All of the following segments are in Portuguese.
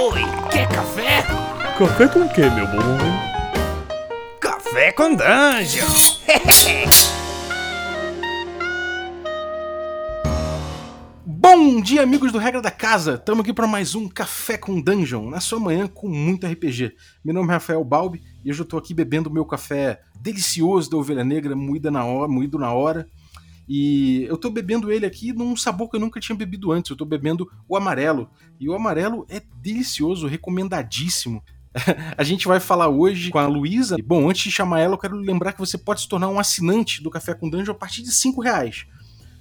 Oi, quer café? Café com o que, meu bom? Café com Dungeon! Bom dia, amigos do Regra da Casa! Estamos aqui para mais um Café com Dungeon, na sua manhã com muito RPG. Meu nome é Rafael Balbi e hoje eu estou aqui bebendo meu café delicioso da Ovelha Negra, moída na hora, moído na hora. E eu estou bebendo ele aqui num sabor que eu nunca tinha bebido antes. Eu estou bebendo o amarelo. E o amarelo é delicioso, recomendadíssimo. A gente vai falar hoje com a Luísa. Bom, antes de chamar ela, eu quero lembrar que você pode se tornar um assinante do Café com Dungeon a partir de 5 reais.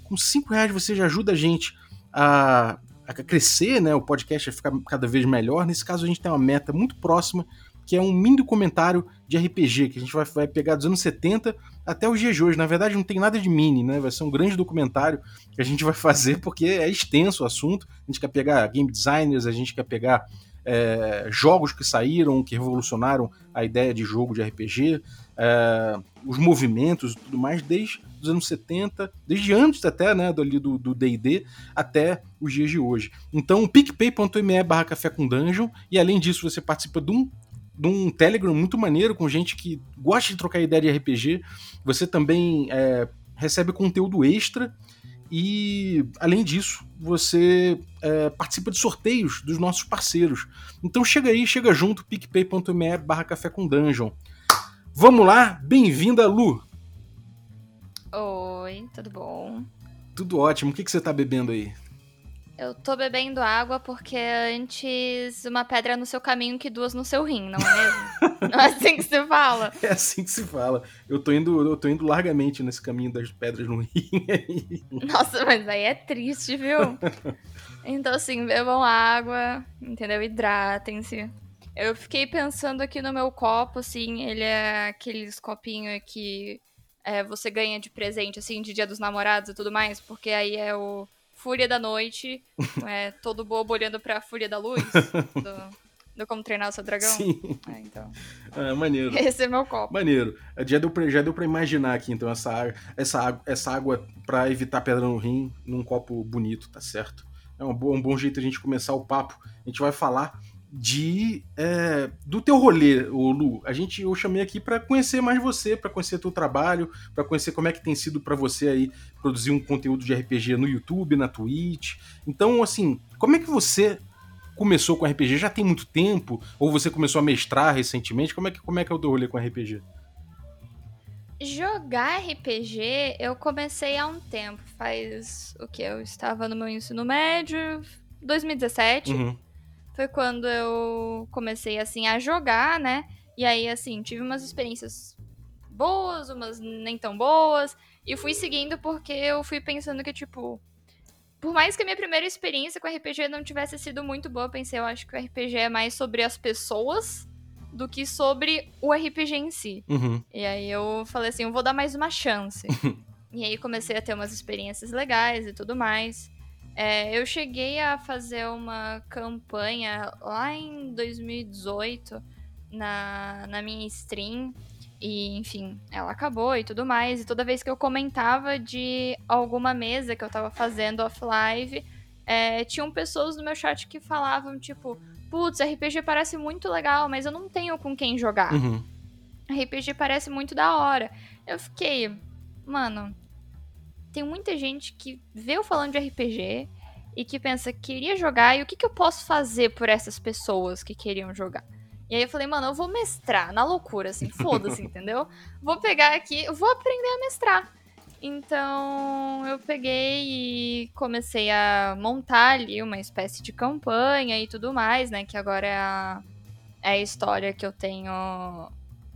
Com 5 reais você já ajuda a gente a, a crescer, né? O podcast a ficar cada vez melhor. Nesse caso, a gente tem uma meta muito próxima, que é um mini documentário de RPG, que a gente vai, vai pegar dos anos 70 até os dias de hoje. Na verdade, não tem nada de mini, né? Vai ser um grande documentário que a gente vai fazer, porque é extenso o assunto. A gente quer pegar game designers, a gente quer pegar é, jogos que saíram, que revolucionaram a ideia de jogo de RPG, é, os movimentos e tudo mais, desde os anos 70, desde antes até, né, do D&D, até os dias de hoje. Então, picpay.me barra café com dungeon, e além disso você participa de um de um Telegram muito maneiro com gente que gosta de trocar ideia de RPG. Você também é, recebe conteúdo extra e, além disso, você é, participa de sorteios dos nossos parceiros. Então chega aí, chega junto, picpay.me barra café com dungeon. Vamos lá, bem-vinda, Lu! Oi, tudo bom? Tudo ótimo, o que, que você tá bebendo aí? Eu tô bebendo água porque antes uma pedra no seu caminho que duas no seu rim, não é mesmo? não é assim que se fala. É assim que se fala. Eu tô indo, eu tô indo largamente nesse caminho das pedras no rim. Nossa, mas aí é triste, viu? Então, assim, bebam água, entendeu? Hidratem-se. Eu fiquei pensando aqui no meu copo, assim, ele é aqueles copinhos que é, você ganha de presente, assim, de dia dos namorados e tudo mais, porque aí é o Fúria da Noite, é, todo bobo olhando pra Fúria da Luz, do, do Como Treinar o Seu Dragão. Sim. É, então. É, maneiro. Esse é meu copo. Maneiro. Já deu pra, já deu pra imaginar aqui, então, essa, água, essa, água, essa água pra evitar pedra no rim num copo bonito, tá certo? É um bom, um bom jeito a gente começar o papo. A gente vai falar de é, do teu rolê, o Lu. A gente eu chamei aqui para conhecer mais você, para conhecer teu trabalho, para conhecer como é que tem sido para você aí produzir um conteúdo de RPG no YouTube, na Twitch. Então, assim, como é que você começou com RPG? Já tem muito tempo ou você começou a mestrar recentemente? Como é que como é que é o teu rolê com RPG? Jogar RPG, eu comecei há um tempo. Faz o que? Eu estava no meu ensino médio, 2017. Uhum foi quando eu comecei, assim, a jogar, né? E aí, assim, tive umas experiências boas, umas nem tão boas. E fui seguindo porque eu fui pensando que, tipo. Por mais que a minha primeira experiência com RPG não tivesse sido muito boa, eu pensei, eu acho que o RPG é mais sobre as pessoas do que sobre o RPG em si. Uhum. E aí eu falei assim, eu vou dar mais uma chance. e aí comecei a ter umas experiências legais e tudo mais. É, eu cheguei a fazer uma campanha lá em 2018 na, na minha stream. E, enfim, ela acabou e tudo mais. E toda vez que eu comentava de alguma mesa que eu tava fazendo off-live, é, tinham pessoas no meu chat que falavam, tipo, putz, RPG parece muito legal, mas eu não tenho com quem jogar. Uhum. RPG parece muito da hora. Eu fiquei, mano, tem muita gente que vê eu falando de RPG e que pensa, queria jogar, e o que, que eu posso fazer por essas pessoas que queriam jogar? E aí eu falei, mano, eu vou mestrar, na loucura, assim, foda-se, entendeu? Vou pegar aqui, eu vou aprender a mestrar. Então eu peguei e comecei a montar ali uma espécie de campanha e tudo mais, né? Que agora é a, é a história que eu tenho.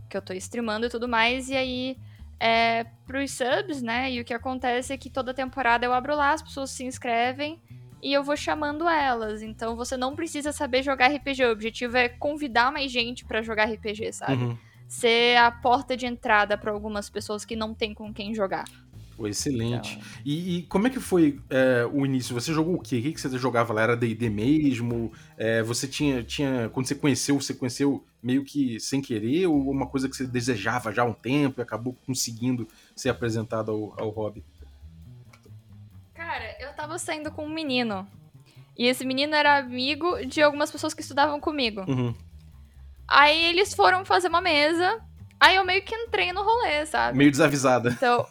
que eu tô streamando e tudo mais. E aí é, pros subs, né? E o que acontece é que toda temporada eu abro lá, as pessoas se inscrevem e eu vou chamando elas. Então você não precisa saber jogar RPG. O objetivo é convidar mais gente para jogar RPG, sabe? Uhum. Ser a porta de entrada para algumas pessoas que não tem com quem jogar. Pô, excelente. Então... E, e, como é que foi é, o início? Você jogou o quê? O que, que você jogava lá? Era D&D mesmo? É, você tinha, tinha... Quando você conheceu, você conheceu meio que sem querer? Ou uma coisa que você desejava já há um tempo e acabou conseguindo ser apresentado ao, ao hobby? Cara, eu tava saindo com um menino. E esse menino era amigo de algumas pessoas que estudavam comigo. Uhum. Aí eles foram fazer uma mesa. Aí eu meio que entrei no rolê, sabe? Meio desavisada. Então.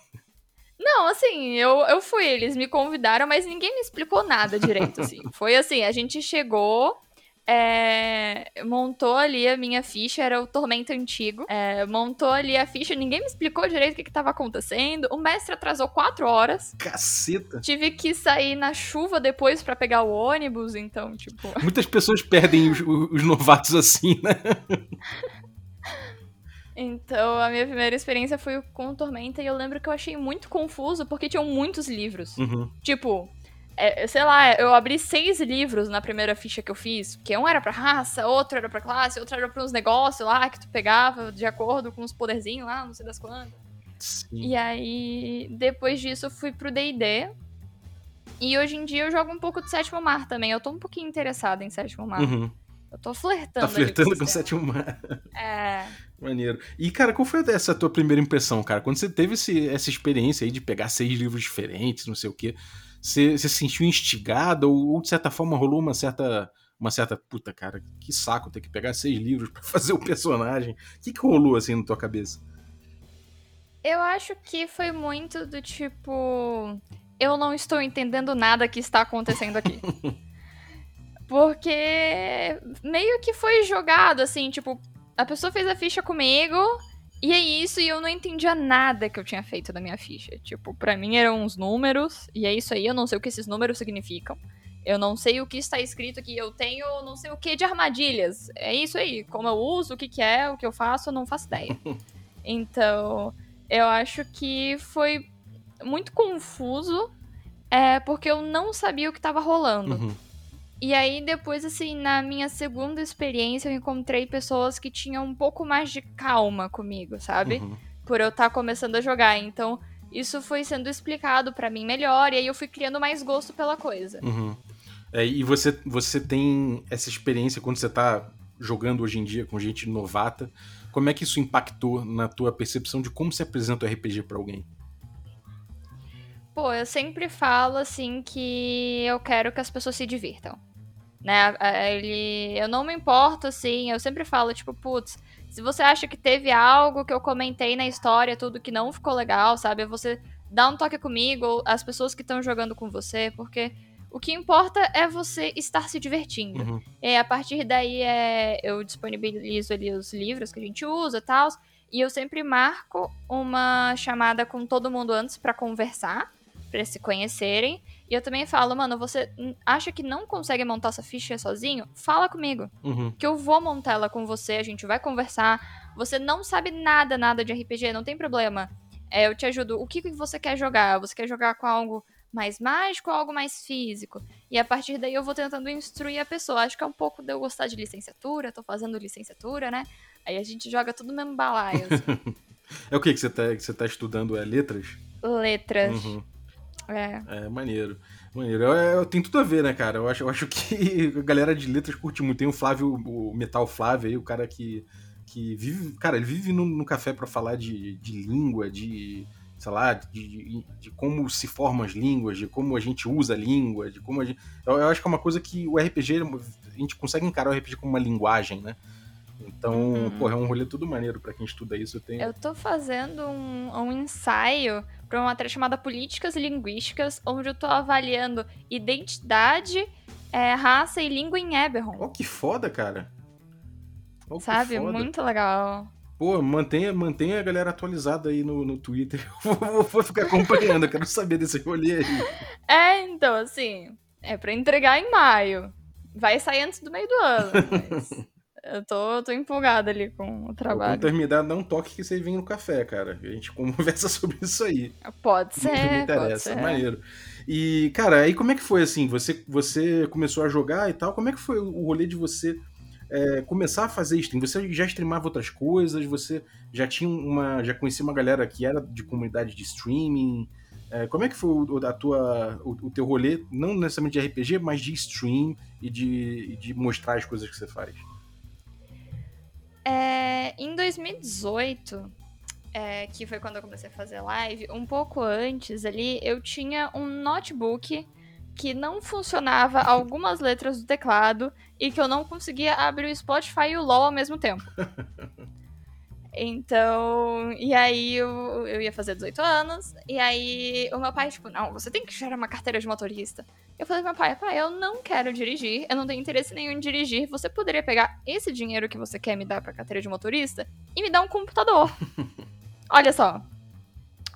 Não, assim, eu, eu fui, eles me convidaram, mas ninguém me explicou nada direito, assim. Foi assim, a gente chegou, é, montou ali a minha ficha, era o Tormento Antigo. É, montou ali a ficha, ninguém me explicou direito o que, estava acontecendo. O mestre atrasou quatro horas. Caceta. Tive que sair na chuva depois para pegar o ônibus, então, tipo. Muitas pessoas perdem os, os novatos assim, né? Então, a minha primeira experiência foi com Tormenta e eu lembro que eu achei muito confuso porque tinham muitos livros. Uhum. Tipo, é, sei lá, eu abri seis livros na primeira ficha que eu fiz, porque um era pra raça, outro era pra classe, outro era pra uns negócios lá que tu pegava de acordo com os poderzinhos lá, não sei das quantas. Sim. E aí, depois disso, eu fui pro D&D. E hoje em dia eu jogo um pouco de Sétimo Mar também. Eu tô um pouquinho interessada em Sétimo Mar. Uhum. Eu tô flertando. Tá flertando com o sétimo mar. É. Maneiro. E, cara, qual foi essa tua primeira impressão, cara? Quando você teve esse- essa experiência aí de pegar seis livros diferentes, não sei o quê, você, você se sentiu instigado ou, ou, de certa forma, rolou uma certa. Uma certa. Puta, cara, que saco ter que pegar seis livros pra fazer o personagem. O que, que rolou assim na tua cabeça? Eu acho que foi muito do tipo. Eu não estou entendendo nada que está acontecendo aqui. Porque meio que foi jogado, assim, tipo, a pessoa fez a ficha comigo, e é isso, e eu não entendia nada que eu tinha feito da minha ficha. Tipo, pra mim eram uns números, e é isso aí, eu não sei o que esses números significam. Eu não sei o que está escrito aqui, eu tenho não sei o que de armadilhas. É isso aí, como eu uso, o que, que é, o que eu faço, eu não faço ideia. Então, eu acho que foi muito confuso, é, porque eu não sabia o que estava rolando. Uhum. E aí, depois, assim, na minha segunda experiência, eu encontrei pessoas que tinham um pouco mais de calma comigo, sabe? Uhum. Por eu estar começando a jogar. Então, isso foi sendo explicado pra mim melhor, e aí eu fui criando mais gosto pela coisa. Uhum. É, e você, você tem essa experiência quando você tá jogando hoje em dia com gente novata. Como é que isso impactou na tua percepção de como se apresenta o RPG pra alguém? Pô, eu sempre falo, assim, que eu quero que as pessoas se divirtam. Né? Ele, eu não me importo, assim, eu sempre falo, tipo, putz, se você acha que teve algo que eu comentei na história, tudo que não ficou legal, sabe? Você dá um toque comigo, ou as pessoas que estão jogando com você, porque o que importa é você estar se divertindo. Uhum. E a partir daí é, eu disponibilizo ali os livros que a gente usa e tal. E eu sempre marco uma chamada com todo mundo antes pra conversar, pra eles se conhecerem. E eu também falo, mano, você acha que não consegue montar essa ficha sozinho? Fala comigo, Uhum. que eu vou montar ela com você, a gente vai conversar. Você não sabe nada, nada de RPG, não tem problema. É, eu te ajudo. O que, que você quer jogar? Você quer jogar com algo mais mágico ou algo mais físico? E a partir daí eu vou tentando instruir a pessoa. Acho que é um pouco de eu gostar de licenciatura, tô fazendo licenciatura, né? Aí a gente joga tudo no mesmo balaio. assim. É o que que você tá, que você tá estudando? É letras? Letras. Uhum. É. É, maneiro. Maneiro. É, é, tem tudo a ver, né, cara? Eu acho, eu acho que a galera de letras curte muito. Tem o Flávio, o Metal Flávio aí, o cara que, que vive. Cara, ele vive no, no café pra falar de, de língua, de. sei lá, de, de, de como se formam as línguas, de como a gente usa a língua, de como a gente. Eu, eu acho que é uma coisa que o RPG, a gente consegue encarar o RPG como uma linguagem, né? Então, Uhum. pô, é um rolê tudo maneiro pra quem estuda isso. Eu tenho. Eu tô fazendo um, um ensaio para uma matéria chamada Políticas Linguísticas, onde eu tô avaliando identidade, é, raça e língua em Eberron. Ó, que foda, cara. Que sabe? foda. Muito legal. Pô, mantenha, mantenha a galera atualizada aí no, no Twitter. Eu vou, vou ficar acompanhando, eu quero saber desse rolê aí. É, então, assim, é pra entregar em maio. Vai sair antes do meio do ano, mas eu tô, tô empolgada ali com o Quando trabalho. terminar, dá um toque que você vem no café, cara. A gente conversa sobre isso aí. Pode Muito me ser, pode interessa, ser. maneiro. E, cara, aí como é que foi assim? Você, você começou a jogar e tal, como é que foi o rolê de você é, começar a fazer stream? Você já streamava outras coisas? Você já tinha uma. já conhecia uma galera que era de comunidade de streaming? É, como é que foi o, a tua, o, o teu rolê, não necessariamente de RPG, mas de stream e de, e de mostrar as coisas que você faz? É, em 2018, é, que foi quando eu comecei a fazer live, um pouco antes ali, eu tinha um notebook que não funcionava algumas letras do teclado e que eu não conseguia abrir o Spotify e o LoL ao mesmo tempo. Então, e aí eu, eu ia fazer 18 anos, e aí o meu pai, tipo, não, você tem que tirar uma carteira de motorista. Eu falei pro meu pai, pai, eu não quero dirigir, eu não tenho interesse nenhum em dirigir, você poderia pegar esse dinheiro que você quer me dar pra carteira de motorista e me dar um computador. Olha só,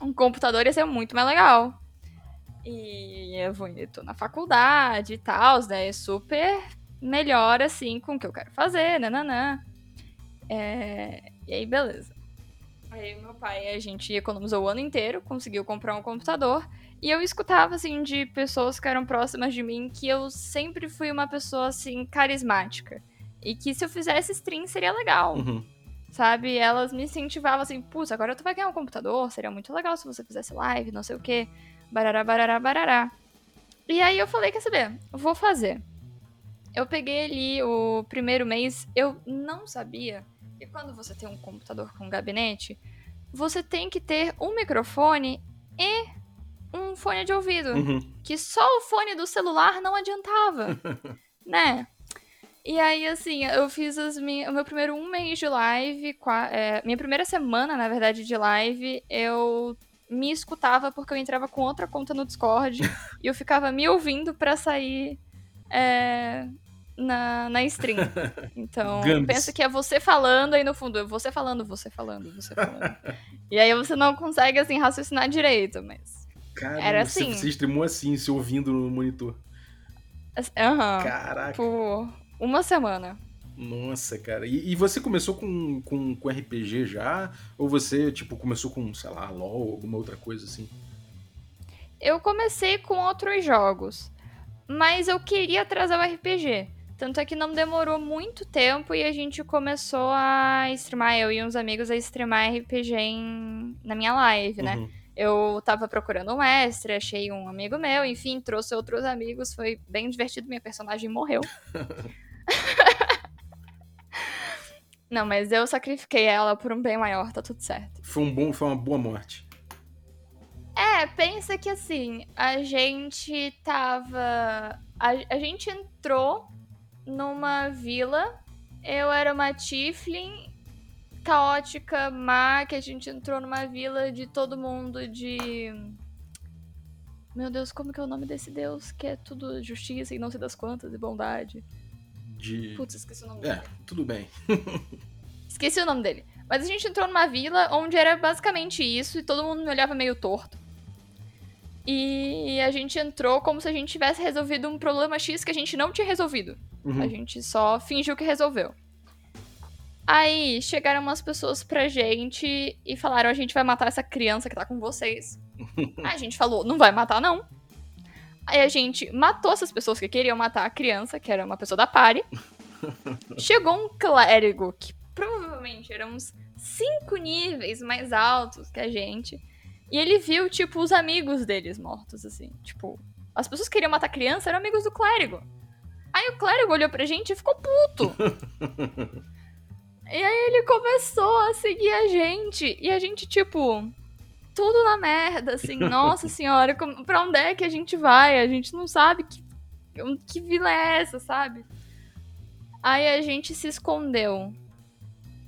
um computador ia ser muito mais legal. E eu vou tô na faculdade e tal, né? É super melhor assim com o que eu quero fazer, nananã. É... E aí, beleza. Aí meu pai, a gente economizou o ano inteiro, conseguiu comprar um computador. E eu escutava, assim, de pessoas que eram próximas de mim que eu sempre fui uma pessoa, assim, carismática. E que se eu fizesse stream seria legal. Uhum. Sabe? Elas me incentivavam assim, putz, agora tu vai ganhar um computador, seria muito legal se você fizesse live, não sei o quê. Barará, barará, barará. E aí eu falei, quer saber? Vou fazer. Eu peguei ali o primeiro mês, eu não sabia quando você tem um computador com gabinete, você tem que ter um microfone e um fone de ouvido. Uhum. Que só o fone do celular não adiantava, né? E aí, assim, eu fiz as minhas, o meu primeiro um mês de live, é, minha primeira semana, na verdade, de live, eu me escutava porque eu entrava com outra conta no Discord e eu ficava me ouvindo pra sair é, na, na stream. Então, pensa que é você falando aí no fundo, é você falando, você falando, você falando. e aí você não consegue, assim, raciocinar direito, mas... Caramba, Era você- assim. Você streamou assim, se ouvindo no monitor. Aham. Caraca. Por uma semana. Nossa, cara. E, e você começou com, com, com RPG já? Ou você, tipo, começou com, sei lá, LOL, alguma outra coisa assim? Eu comecei com outros jogos, mas eu queria trazer o RPG. Tanto é que não demorou muito tempo e a gente começou a streamar, eu e uns amigos a streamar RPG em- na minha live, né? Uhum. Eu tava procurando um mestre, achei um amigo meu, enfim, trouxe outros amigos, foi bem divertido, minha personagem morreu. Não, mas eu sacrifiquei ela por um bem maior, tá tudo certo. Foi, um bom, foi uma boa morte. É, pensa que assim, a gente tava. A, a gente entrou numa vila. Eu era uma Tiflin caótica, má, que a gente entrou numa vila de todo mundo de. Meu Deus, como que é o nome desse deus? Que é tudo justiça e não sei das quantas e bondade. De. Putz, esqueci o nome É, dele. tudo bem. Esqueci o nome dele. Mas a gente entrou numa vila onde era basicamente isso e todo mundo me olhava meio torto. E a gente entrou como se a gente tivesse resolvido um problema X que a gente não tinha resolvido. Uhum. A gente só fingiu que resolveu. Aí chegaram umas pessoas pra gente e falaram: a gente vai matar essa criança que tá com vocês. Aí a gente falou: não vai matar, não. Aí a gente matou essas pessoas que queriam matar a criança, que era uma pessoa da pare. Chegou um clérigo que provavelmente era uns cinco níveis mais altos que a gente. E ele viu, tipo, os amigos deles mortos, assim. Tipo, as pessoas que queriam matar a criança eram amigos do clérigo. Aí o clérigo olhou pra gente e ficou puto. e aí ele começou a seguir a gente. E a gente, tipo, tudo na merda, assim. Nossa senhora, como- pra onde é que a gente vai? A gente não sabe que, que vila é essa, sabe? Aí a gente se escondeu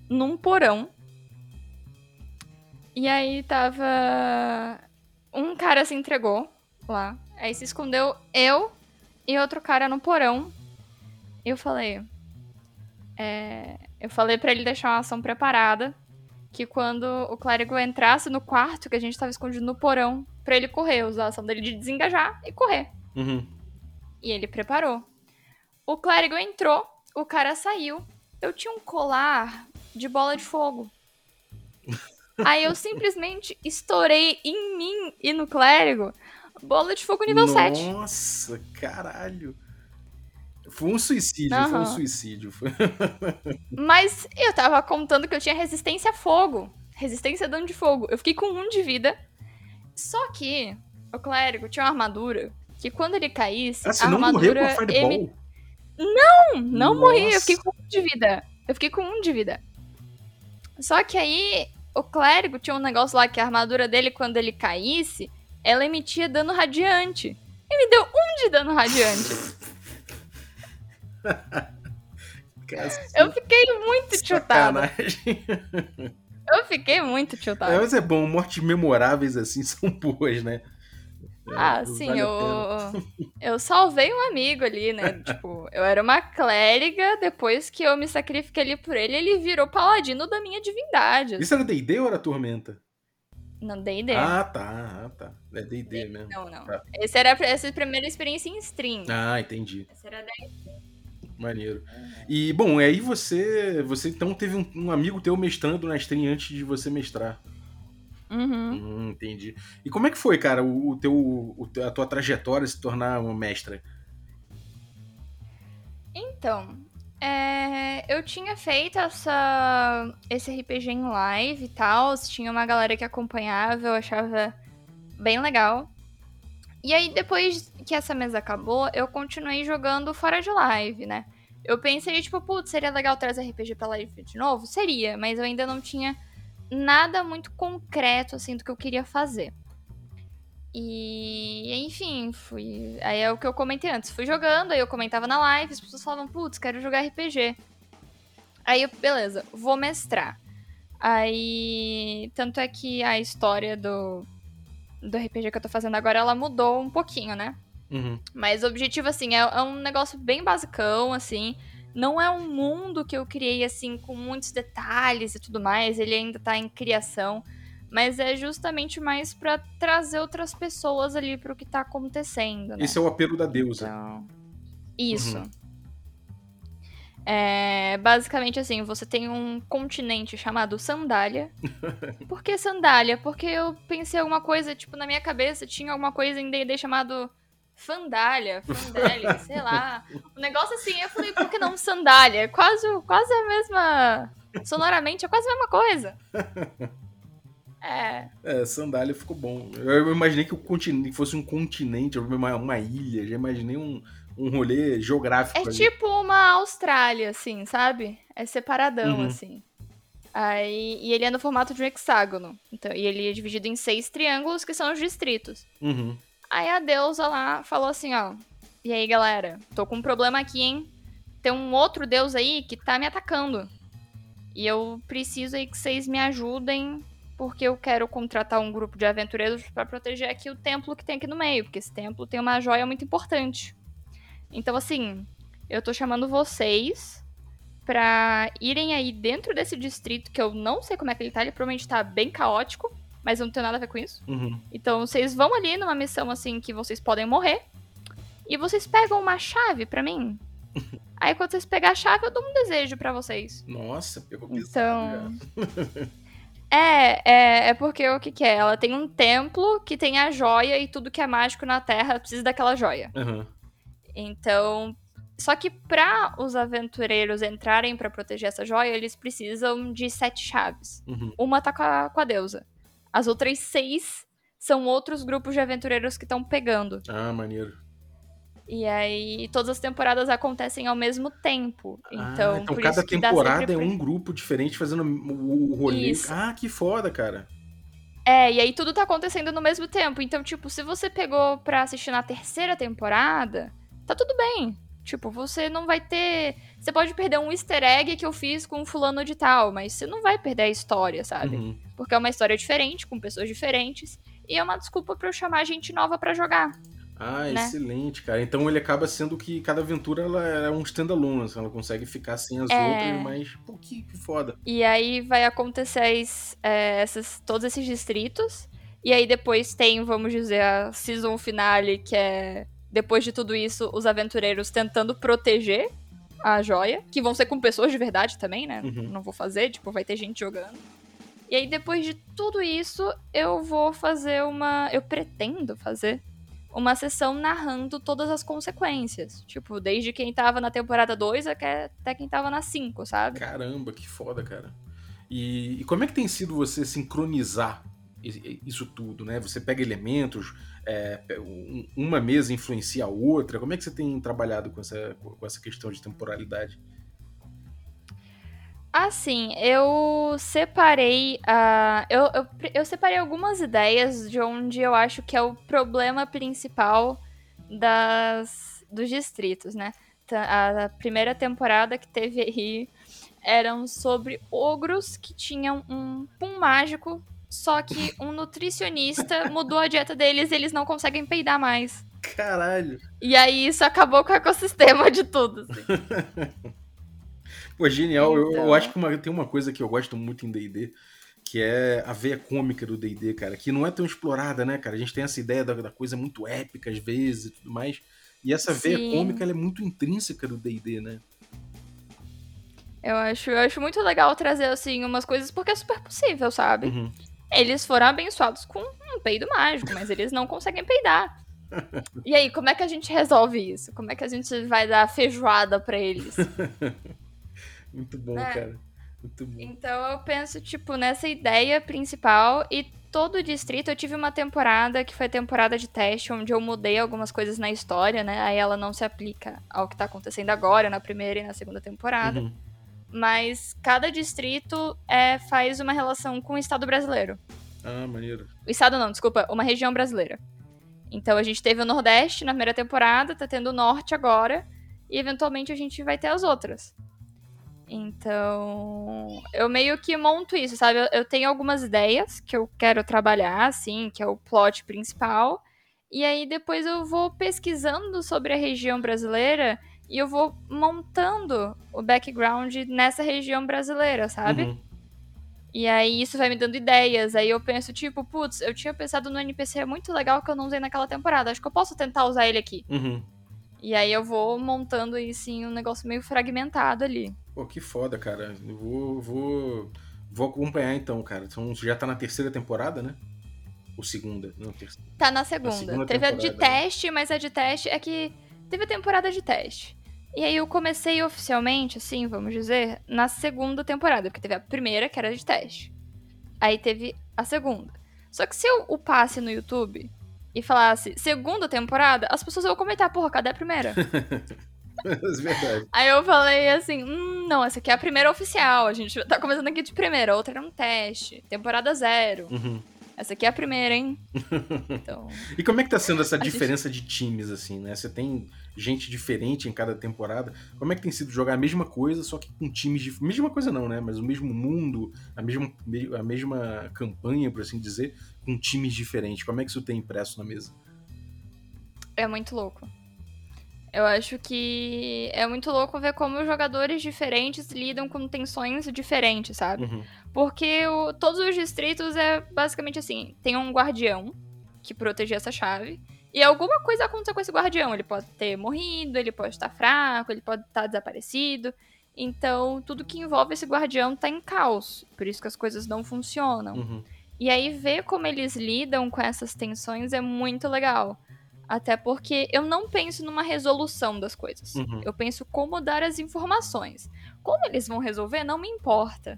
num porão. E aí tava. Um cara se entregou lá. Aí se escondeu eu e outro cara no porão. Eu falei. é, Eu falei pra ele deixar uma ação preparada. Que quando o clérigo entrasse no quarto, que a gente tava escondido no porão, pra ele correr, usar a ação dele de desengajar e correr. Uhum. E ele preparou. O clérigo entrou, o cara saiu. Eu tinha um colar de bola de fogo. Aí eu simplesmente estourei em mim e no clérigo bola de fogo nível 7. Nossa, caralho. Foi um suicídio, foi um suicídio. Mas eu tava contando que eu tinha resistência a fogo. Resistência a dano de fogo. Eu fiquei com um de vida. Só que o clérigo tinha uma armadura que quando ele caísse, Ah, a não morreu armadura. a ele... Não, não morri, eu Nossa. fiquei com um de vida. Eu fiquei com um de vida. Só que aí, o clérigo tinha um negócio lá que a armadura dele, quando ele caísse, ela emitia dano radiante. e me deu um de dano radiante. Eu fiquei muito tiltada. Sacanagem. Eu fiquei muito tiltada. É, mas é bom, mortes memoráveis assim são boas, né? É, Ah, sim, vale eu, eu salvei um amigo ali, né? Tipo, eu era uma clériga, depois que eu me sacrifiquei ali por ele, ele virou paladino da minha divindade. Isso era D&D ou era Tormenta? Não ideia. Ah, tá, ah, tá. É D&D mesmo. não, não. tá. Esse era, essa é a primeira experiência em stream. Ah, entendi. Essa era da... Maneiro. E, bom, aí você, você então teve um, um amigo teu mestrando na stream antes de você mestrar. Uhum. Hum, entendi. E como é que foi, cara, o, o teu, o a tua trajetória se tornar uma mestra? Então, é, eu tinha feito essa, esse RPG em live e tal, tinha uma galera que acompanhava, eu achava bem legal. E aí, depois que essa mesa acabou, eu continuei jogando fora de live, né? Eu pensei, tipo, putz, seria legal trazer RPG pra live de novo? Seria, mas eu ainda não tinha nada muito concreto, assim, do que eu queria fazer. E, enfim, fui. Aí é o que eu comentei antes. Fui jogando, aí eu comentava na live, as pessoas falavam, putz, quero jogar RPG. Aí eu, beleza, vou mestrar. Aí. Tanto é que a história do, do RPG que eu tô fazendo agora, ela mudou um pouquinho, né? Uhum. Mas o objetivo, assim, é, é um negócio bem basicão, assim. Não é um mundo que eu criei, assim, com muitos detalhes e tudo mais. Ele ainda tá em criação. Mas é justamente mais pra trazer outras pessoas ali pro que tá acontecendo, né? Esse é o apelo da deusa. Então, isso. Uhum. É, basicamente assim, você tem um continente chamado Sandália. Por que Sandália? Porque eu pensei alguma coisa, tipo, na minha cabeça tinha alguma coisa em D&D chamado Fandália, Fandália, sei lá. Um negócio assim, eu falei, por que não Sandália? É Quase, quase a mesma... Sonoramente, é quase a mesma coisa. É, É, sandália ficou bom. Eu imaginei que o continente fosse um continente, uma, uma ilha. Já imaginei um, um rolê geográfico. É ali. tipo uma Austrália, assim, sabe? É separadão, Uhum. assim. Aí, e ele é no formato de um hexágono. Então, e ele é dividido em seis triângulos, que são os distritos. Uhum. Aí a deusa lá falou assim, ó. E aí, galera, tô com um problema aqui, hein? Tem um outro deus aí que tá me atacando. E eu preciso aí que vocês me ajudem, porque eu quero contratar um grupo de aventureiros pra proteger aqui o templo que tem aqui no meio, porque esse templo tem uma joia muito importante. Então, assim, eu tô chamando vocês pra irem aí dentro desse distrito, que eu não sei como é que ele tá, ele provavelmente tá bem caótico, mas eu não tenho nada a ver com isso. Uhum. Então vocês vão ali numa missão assim que vocês podem morrer. E vocês pegam uma chave pra mim. Aí quando vocês pegar a chave, eu dou um desejo pra vocês. Nossa, pegou Então. É, é, é porque o que, que é? Ela tem um templo que tem a joia e tudo que é mágico na Terra precisa daquela joia. Aham. Então. Só que pra os aventureiros entrarem pra proteger essa joia, eles precisam de sete chaves. Uhum. Uma tá com a, com a deusa. As outras seis são outros grupos de aventureiros que estão pegando. Ah, maneiro. E aí, todas as temporadas acontecem ao mesmo tempo. Então, ah, então por cada temporada é pra- um grupo diferente fazendo o, o rolê. Isso. Ah, que foda, cara. É, e aí tudo tá acontecendo no mesmo tempo. Então, tipo, se você pegou pra assistir na terceira temporada, tá tudo bem. Tipo, você não vai ter. Você pode perder um easter egg que eu fiz com fulano de tal, mas você não vai perder a história, sabe? Uhum. Porque é uma história diferente, com pessoas diferentes. E é uma desculpa pra eu chamar gente nova pra jogar. Ah, Né? excelente, cara. Então ele acaba sendo que cada aventura ela é um standalone, assim, ela consegue ficar sem as É. outras, mas pô, que, que foda. E aí vai acontecer é, essas, todos esses distritos. E aí depois tem, vamos dizer, a season finale, que é, depois de tudo isso, os aventureiros tentando proteger a joia. Que vão ser com pessoas de verdade também, né? Uhum. Não vou fazer, tipo, vai ter gente jogando. E aí depois de tudo isso, eu vou fazer uma. Eu pretendo fazer uma sessão narrando todas as consequências. Tipo, desde quem tava na temporada 2 até quem tava na 5, sabe? Caramba, que foda, cara. E, e como é que tem sido você sincronizar isso tudo, né? Você pega elementos, é, um- uma mesa influencia a outra. Como é que você tem trabalhado com essa, com essa questão de temporalidade? Assim, eu separei. a eu, eu, eu separei algumas ideias de onde eu acho que é o problema principal das dos distritos, né? A primeira temporada que teve aí eram sobre ogros que tinham um pum mágico, só que um nutricionista mudou a dieta deles e eles não conseguem peidar mais. Caralho. E aí isso acabou com o ecossistema de tudo. assim. Pô, genial. Eu, eu Então. acho que uma- tem uma coisa que eu gosto muito em D&D, que é a veia cômica do D&D, cara, que não é tão explorada, né, cara? A gente tem essa ideia da, da coisa muito épica às vezes e tudo mais. E essa veia Sim. cômica ela é muito intrínseca do D&D, né? Eu acho, eu acho muito legal trazer, assim, umas coisas, porque é super possível, sabe? Uhum. Eles foram abençoados com um peido mágico, mas eles não conseguem peidar. E aí, como é que a gente resolve isso? Como é que a gente vai dar feijoada pra eles? Muito bom, É. cara. Muito bom. Então eu penso, tipo, nessa ideia principal e todo o distrito. Eu tive uma temporada que foi a temporada de teste, onde eu mudei algumas coisas na história, né? Aí ela não se aplica ao que tá acontecendo agora, na primeira e na segunda temporada. Uhum. Mas cada distrito é, faz uma relação com o Estado brasileiro. Ah, maneiro. O Estado não, desculpa, uma região brasileira. Então a gente teve o Nordeste na primeira temporada, tá tendo o Norte agora, e eventualmente a gente vai ter as outras. Então, eu meio que monto isso, sabe? Eu, eu tenho algumas ideias que eu quero trabalhar, assim, que é o plot principal. E aí depois eu vou pesquisando sobre a região brasileira e eu vou montando o background nessa região brasileira, sabe? Uhum. E aí isso vai me dando ideias. Aí eu penso, tipo, putz, eu tinha pensado no NPC muito legal que eu não usei naquela temporada. Acho que eu posso tentar usar ele aqui. Uhum. E aí eu vou montando aí, sim, um negócio meio fragmentado ali. Pô, que foda, cara. Eu vou, vou, vou acompanhar então, cara. Então já tá na terceira temporada, né? Ou segunda? Não, terceira. Tá na segunda. segunda teve a de né? teste, mas a de teste é que teve a temporada de teste. E aí eu comecei oficialmente, assim, vamos dizer, na segunda temporada, porque teve a primeira, que era de teste. Aí teve a segunda. Só que se eu upasse no YouTube e falasse segunda temporada, as pessoas vão comentar, porra, cadê a primeira? É verdade. Aí eu falei assim, hum, não, essa aqui é a primeira oficial, a gente tá começando aqui de primeira, a outra era um teste, temporada zero. Uhum. Essa aqui é a primeira, hein? Então, E como é que tá sendo essa A gente- diferença de times, assim, né? Você tem gente diferente em cada temporada. Como é que tem sido jogar a mesma coisa, só que com times de. Mesma coisa não, né? Mas o mesmo mundo, a mesma, a mesma campanha, por assim dizer, com times diferentes. Como é que isso tem impresso na mesa? é muito louco. Eu acho que é muito louco ver como jogadores diferentes lidam com tensões diferentes, sabe? Uhum. Porque o- todos os distritos é basicamente assim: tem um guardião que protege essa chave. E alguma coisa aconteceu com esse guardião. Ele pode ter morrido, ele pode estar fraco, ele pode estar desaparecido. Então, tudo que envolve esse guardião tá em caos. Por isso que as coisas não funcionam. Uhum. E aí, ver como eles lidam com essas tensões é muito legal. Até porque eu não penso numa resolução das coisas. Uhum. Eu penso como dar as informações. Como eles vão resolver, não me importa.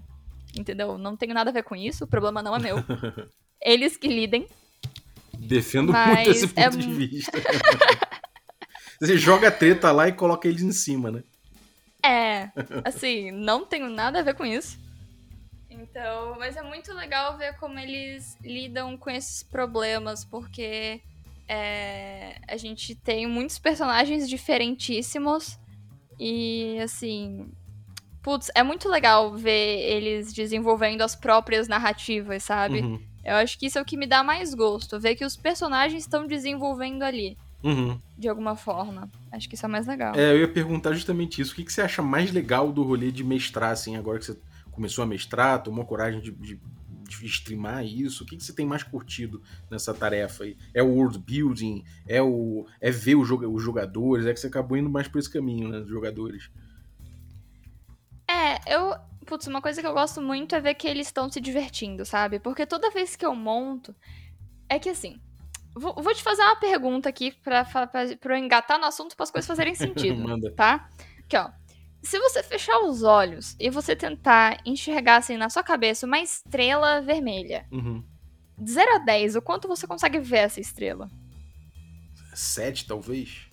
Entendeu? Não tenho nada a ver com isso, o problema não é meu. Eles que lidem. Defendo muito esse é ponto de mu- vista. Você joga a treta lá e coloca eles em cima, né? É, assim, não tenho nada a ver com isso. Então, mas é muito legal ver como eles lidam com esses problemas, porque é, a gente tem muitos personagens diferentíssimos e, assim, putz, é muito legal ver eles desenvolvendo as próprias narrativas, sabe? Uhum. Eu acho que isso é o que me dá mais gosto, ver que os personagens estão desenvolvendo ali, Uhum. de alguma forma. Acho que isso é mais legal. É, eu ia perguntar justamente isso. O que, que você acha mais legal do rolê de mestrar, assim, agora que você começou a mestrar, tomou coragem de, de, de streamar isso? O que, que você tem mais curtido nessa tarefa aí? É o world building? É, o, é ver os jogadores? É que você acabou indo mais por esse caminho, né, dos jogadores. É, eu. Putz, uma coisa que eu gosto muito é ver que eles estão se divertindo, sabe? Porque toda vez que eu monto. É que assim. Vou, vou te fazer uma pergunta aqui pra, fa- pra, pra eu engatar no assunto para as coisas fazerem sentido. Manda. tá? Aqui, ó. Se você fechar os olhos e você tentar enxergar assim na sua cabeça uma estrela vermelha, Uhum. de 0 a 10, o quanto você consegue ver essa estrela? Sete, talvez?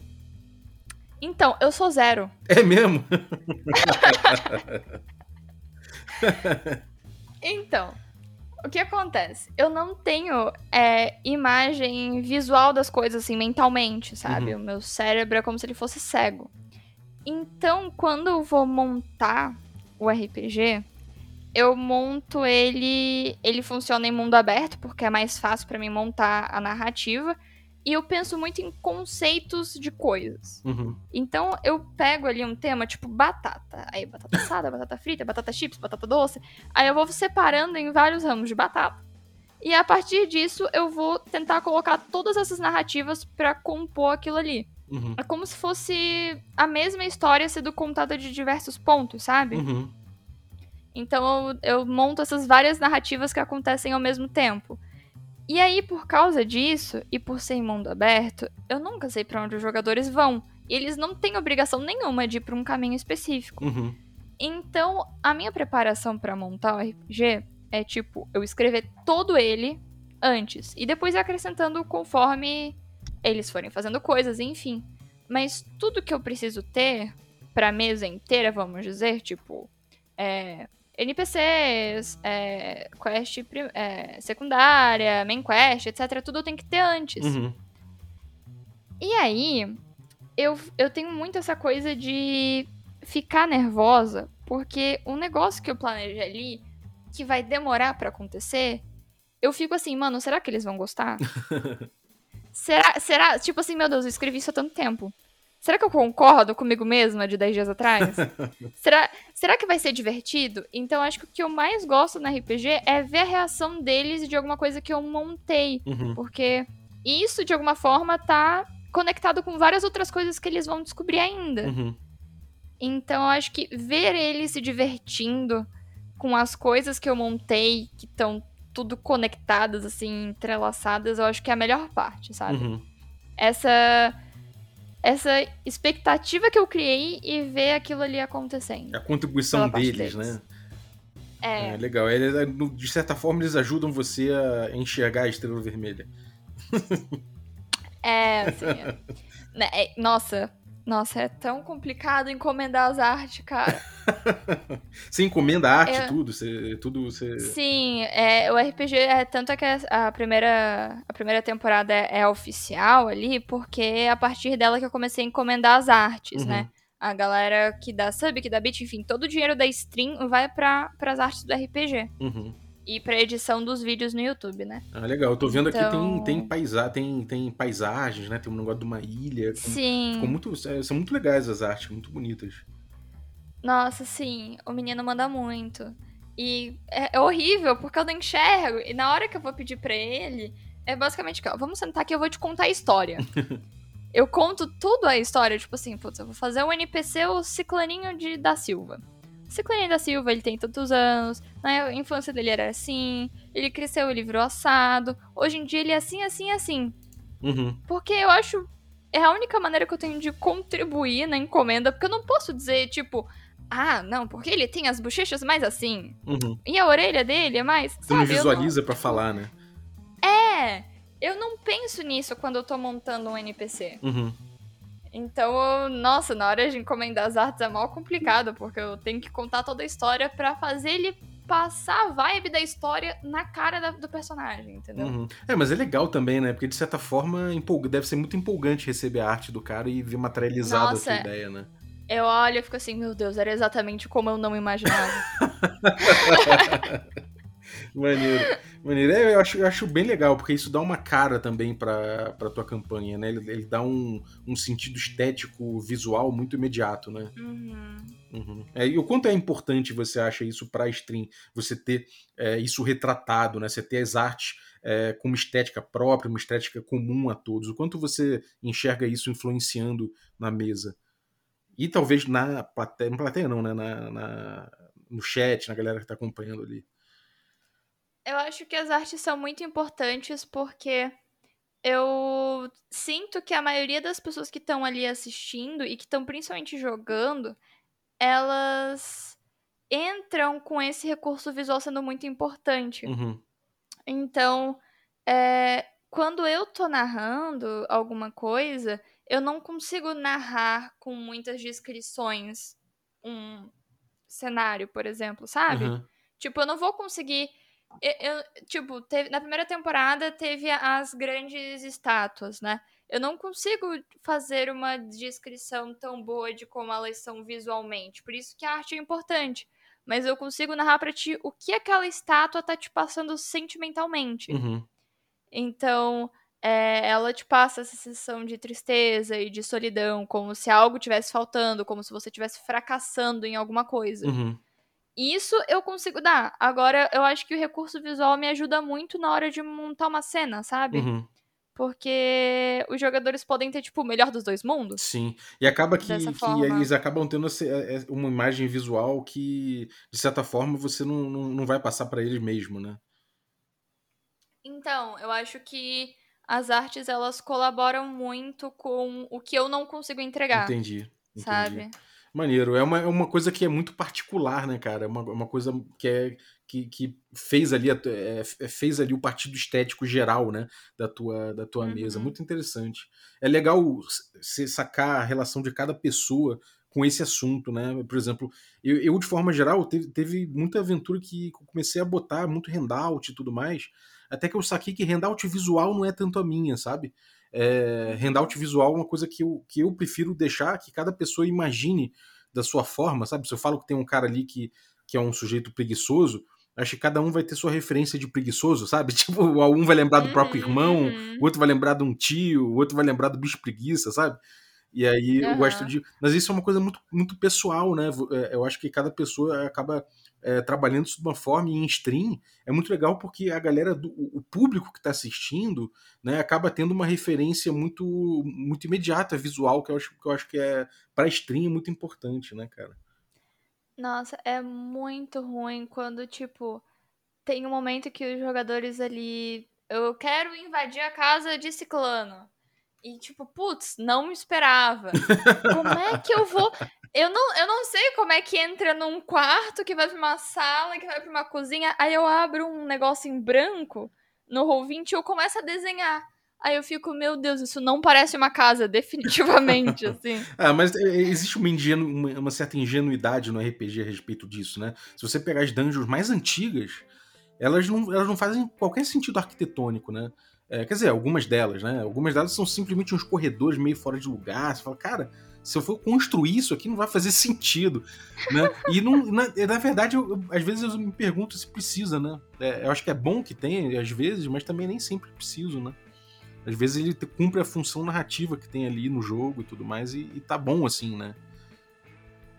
Então, eu sou zero. É mesmo? Então, O que acontece? Eu não tenho é, imagem visual das coisas assim mentalmente, sabe? Uhum. O meu cérebro é como se ele fosse cego. Então, quando eu vou montar o RPG, eu monto ele. Ele funciona em mundo aberto, porque é mais fácil pra mim montar a narrativa. E eu penso muito em conceitos de coisas. Uhum. Então eu pego ali um tema tipo batata. Aí batata assada, batata frita, batata chips, batata doce. Aí eu vou separando em vários ramos de batata. E a partir disso eu vou tentar colocar todas essas narrativas pra compor aquilo ali. Uhum. É como se fosse a mesma história sendo contada de diversos pontos, sabe? Uhum. Então eu, eu monto essas várias narrativas que acontecem ao mesmo tempo. E aí, por causa disso, e por ser em mundo aberto, eu nunca sei pra onde os jogadores vão. E eles não têm obrigação nenhuma de ir pra um caminho específico. Uhum. Então, a minha preparação pra montar o RPG é tipo, eu escrever todo ele antes. E depois ir acrescentando conforme eles forem fazendo coisas, enfim. Mas tudo que eu preciso ter pra mesa inteira, vamos dizer, tipo, é, NPCs, é, quest é, secundária, main quest, etc. Tudo eu tenho que ter antes. Uhum. E aí, eu, eu tenho muito essa coisa de ficar nervosa, porque um negócio que eu planejei ali, que vai demorar pra acontecer, eu fico assim, mano, será que eles vão gostar? será, será, tipo assim, meu Deus, eu escrevi isso há tanto tempo. Será que eu concordo comigo mesma de 10 dias atrás? será, será que vai ser divertido? Então, acho que o que eu mais gosto na RPG é ver a reação deles de alguma coisa que eu montei. Uhum. Porque isso, de alguma forma, tá conectado com várias outras coisas que eles vão descobrir ainda. Uhum. Então, acho que ver eles se divertindo com as coisas que eu montei, que estão tudo conectadas, assim, entrelaçadas, eu acho que é a melhor parte, sabe? Uhum. Essa. Essa expectativa que eu criei e ver aquilo ali acontecendo. A contribuição deles, deles. né? É, É legal. Eles, é, de certa forma, eles ajudam você a enxergar a estrela vermelha. é, assim. é- nossa, nossa, é tão complicado encomendar as artes, cara. Você encomenda arte, É. tudo, você, tudo você. Sim, é, o RPG é tanto é que a primeira, a primeira temporada é, é oficial ali, porque é a partir dela que eu comecei a encomendar as artes, Uhum. né? A galera que dá sub, que dá beat, enfim, todo o dinheiro da stream vai para as artes do RPG Uhum. E pra edição dos vídeos no YouTube, né? Ah, legal. Eu tô vendo aqui, tem, Então- tem, paisa tem, tem paisagens, né? Tem um negócio de uma ilha. com- Sim. Ficou muito, é, são muito legais as artes, muito bonitas. Nossa, sim, o menino manda muito. E é, é horrível, porque eu não enxergo. E na hora que eu vou pedir pra ele, é basicamente que, ó, vamos sentar aqui, eu vou te contar a história. eu conto tudo a história, tipo assim, putz, eu vou fazer um NPC, o Ciclaninho de, da Silva. Ciclaninho da Silva, ele tem tantos anos, na infância dele era assim, ele cresceu, ele virou assado, hoje em dia ele é assim, assim, assim. Uhum. Porque eu acho. É a única maneira que eu tenho de contribuir na encomenda, porque eu não posso dizer, tipo, ah, não, porque ele tem as bochechas mais assim. Uhum. E a orelha dele é mais. Você não sabe, visualiza pra falar, né? É. Eu não penso nisso quando eu tô montando um NPC. Uhum. Então, nossa, na hora de encomendar as artes é mal complicado, porque eu tenho que contar toda a história pra fazer ele passar a vibe da história na cara da- do personagem, entendeu? Uhum. É, mas é legal também, né? Porque de certa forma empolga- deve ser muito empolgante receber a arte do cara e ver materializada a sua ideia, né? Eu olho e fico assim, meu Deus, era exatamente como eu não imaginava. Maneiro. Maneiro. É, eu, acho, eu acho bem legal, porque isso dá uma cara também pra, pra tua campanha, né? Ele, ele dá um, um sentido estético, visual muito imediato, né? Uhum. Uhum. É, e o quanto é importante você acha isso pra stream? Você ter é, isso retratado, né? Você ter as artes é, com uma estética própria, uma estética comum a todos. O quanto você enxerga isso influenciando na mesa? E talvez na plateia, na plateia não, né? Na, na- no chat, na galera que tá acompanhando ali. Eu acho que as artes são muito importantes porque eu sinto que a maioria das pessoas que estão ali assistindo e que estão principalmente jogando, elas entram com esse recurso visual sendo muito importante. Uhum. Então, é, quando eu tô narrando alguma coisa, eu não consigo narrar com muitas descrições um cenário, por exemplo, sabe? Uhum. Tipo, eu não vou conseguir Eu, tipo, teve- na primeira temporada teve as grandes estátuas, né? Eu não consigo fazer uma descrição tão boa de como elas são visualmente. Por isso que a arte é importante. Mas eu consigo narrar pra ti o que aquela estátua tá te passando sentimentalmente. Uhum. Então, é, ela te passa essa sensação de tristeza e de solidão, como se algo tivesse faltando, como se você estivesse fracassando em alguma coisa. Uhum. Isso eu consigo dar. Agora, eu acho que o recurso visual me ajuda muito na hora de montar uma cena, sabe? Uhum. Porque os jogadores podem ter, tipo, o melhor dos dois mundos. Sim. E acaba que, que eles acabam tendo é- é uma imagem visual que, de certa forma, você não, não, não vai passar pra eles mesmo, né? Então, eu acho que as artes, elas colaboram muito com o que eu não consigo entregar, Entendi. entendi. sabe? Maneiro. É uma, é uma coisa que é muito particular, né, cara? É uma, uma coisa que, é, que, que fez ali a é, é, fez ali o partido estético geral, né, da tua, da tua Uhum. mesa. Muito interessante. É legal você sacar a relação de cada pessoa com esse assunto, né? Por exemplo, eu, eu, de forma geral, teve, teve muita aventura que comecei a botar muito handout e tudo mais, até que eu saquei que handout visual não é tanto a minha, sabe? É, handout visual é uma coisa que eu, que eu prefiro deixar que cada pessoa imagine da sua forma, sabe? Se eu falo que tem um cara ali que, que é um sujeito preguiçoso, acho que cada um vai ter sua referência de preguiçoso, sabe? Tipo, um vai lembrar do próprio Uhum, irmão, uhum. o outro vai lembrar de um tio, o outro vai lembrar do bicho preguiça, sabe? E aí eu Aham. gosto de. Mas isso é uma coisa muito, muito pessoal, né? É, Eu acho que cada pessoa acaba é, trabalhando isso de uma forma em stream é muito legal porque a galera, do, o público que está assistindo, né, acaba tendo uma referência muito, muito imediata visual que eu acho que, eu acho que é para stream é muito importante, né, cara? Nossa, é muito ruim quando, tipo, tem um momento que os jogadores ali. Eu quero invadir a casa de Ciclano. E, tipo, putz, não me esperava. Como é que eu vou. Eu não, eu não sei como é que entra num quarto que vai pra uma sala, que vai pra uma cozinha. Aí eu abro um negócio em branco no Roll20 e eu começo a desenhar. Aí eu fico, meu Deus, isso não parece uma casa, definitivamente, assim. Ah, mas é, existe uma, ingenu, uma, uma certa ingenuidade no RPG a respeito disso, né? Se você pegar as dungeons mais antigas, elas não, elas não fazem qualquer sentido arquitetônico, né? É, quer dizer, algumas delas, né? Algumas delas são simplesmente uns corredores meio fora de lugar. Você fala, cara, se eu for construir isso aqui, não vai fazer sentido, né? E não, na, na verdade, eu, eu- às vezes eu me pergunto se precisa, né? É, eu acho que é bom que tenha, às vezes, mas também nem sempre preciso, né? Às vezes ele cumpre a função narrativa que tem ali no jogo e tudo mais, e, e tá bom assim, né?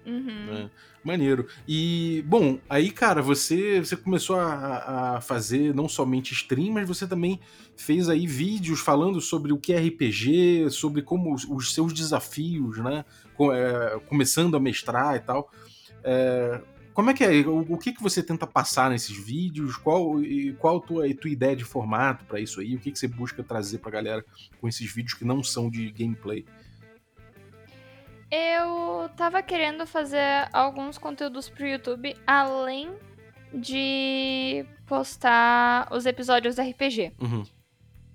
Uhum. É, maneiro. E, bom, aí, cara, você, você começou a, a fazer não somente stream, mas você também fez aí vídeos falando sobre o que é RPG, sobre como os, os seus desafios, né? Co- é, começando a mestrar e tal. É, como é que é? O, o que, que você tenta passar nesses vídeos? Qual, e qual a tua, a tua ideia de formato pra isso aí? O que, que você busca trazer pra galera com esses vídeos que não são de gameplay? Eu tava querendo fazer alguns conteúdos pro YouTube além de postar os episódios da RPG. Uhum.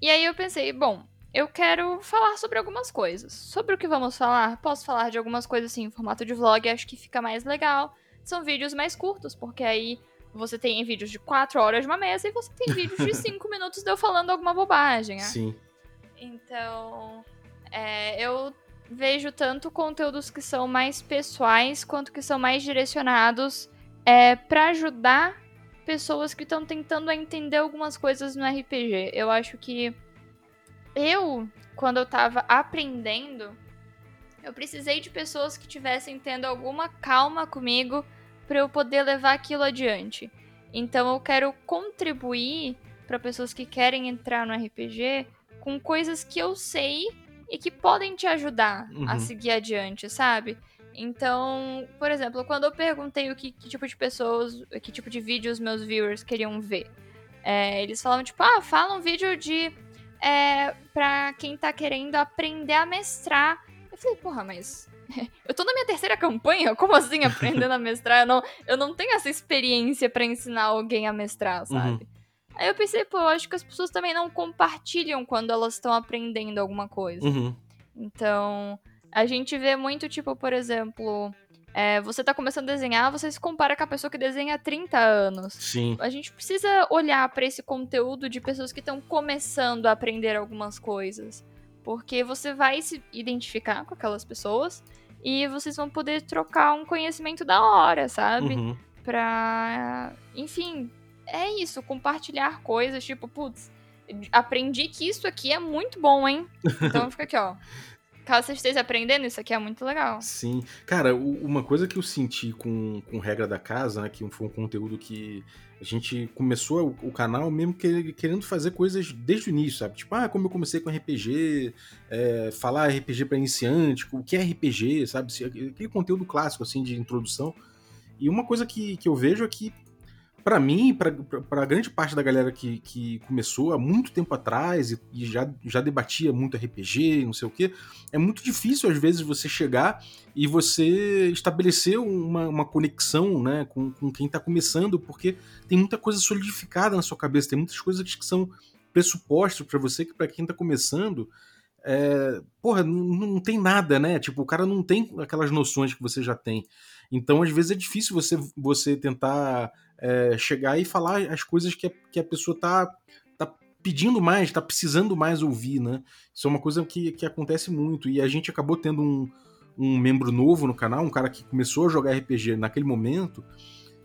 E aí eu pensei, bom, eu quero falar sobre algumas coisas. Sobre o que vamos falar? Posso falar de algumas coisas assim, em formato de vlog, acho que fica mais legal. São vídeos mais curtos, porque aí você tem vídeos de 4 horas de uma mesa e você tem vídeos de 5 minutos de eu falando alguma bobagem. né? Sim. Então, é, eu vejo tanto conteúdos que são mais pessoais quanto que são mais direcionados é, para ajudar pessoas que estão tentando entender algumas coisas no RPG. Eu acho que eu, quando eu tava aprendendo, eu precisei de pessoas que tivessem tendo alguma calma comigo para eu poder levar aquilo adiante. Então eu quero contribuir para pessoas que querem entrar no RPG com coisas que eu sei e que podem te ajudar Uhum. a seguir adiante, sabe? Então, por exemplo, quando eu perguntei o que, que tipo de pessoas, que tipo de vídeos meus viewers queriam ver, é, eles falavam tipo, ah, fala um vídeo de é, pra quem tá querendo aprender a mestrar. Eu falei, porra, mas eu tô na minha terceira campanha, como assim aprendendo a mestrar? Eu não, eu não tenho essa experiência pra ensinar alguém a mestrar, sabe? Aí eu pensei, pô, eu acho que as pessoas também não compartilham quando elas estão aprendendo alguma coisa. Uhum. Então, a gente vê muito, tipo, por exemplo, É, você tá começando a desenhar, você se compara com a pessoa que desenha há 30 anos. Sim. A gente precisa olhar para esse conteúdo de pessoas que estão começando a aprender algumas coisas. Porque você vai se identificar com aquelas pessoas e vocês vão poder trocar um conhecimento da hora, sabe? Uhum. Pra. Enfim, é isso, compartilhar coisas, tipo, putz, aprendi que isso aqui é muito bom, hein? Então fica aqui, ó. Caso você esteja aprendendo, isso aqui é muito legal. Sim. Cara, uma coisa que eu senti com, com regra da casa, né? Que foi um conteúdo que a gente começou o, canal mesmo que- querendo fazer coisas desde o início, sabe? Tipo, ah, como eu comecei com RPG, é, falar RPG pra iniciante, o que é RPG, sabe? Aquele conteúdo clássico, assim, de introdução. E uma coisa que, que eu vejo é que, pra mim, pra grande parte da galera que, que começou há muito tempo atrás e, e já, já debatia muito RPG não sei o quê, é muito difícil, às vezes, você chegar e você estabelecer uma, uma conexão né, com, com quem está começando, porque tem muita coisa solidificada na sua cabeça, tem muitas coisas que são pressupostos para você, que para quem está começando, é, porra, não, não tem nada, né? Tipo, o cara não tem aquelas noções que você já tem. Então, às vezes, é difícil você, você tentar é, chegar e falar as coisas que a, que a pessoa tá, tá pedindo mais, tá precisando mais ouvir, né? Isso é uma coisa que, que acontece muito. E a gente acabou tendo um, um membro novo no canal, um cara que começou a jogar RPG naquele momento.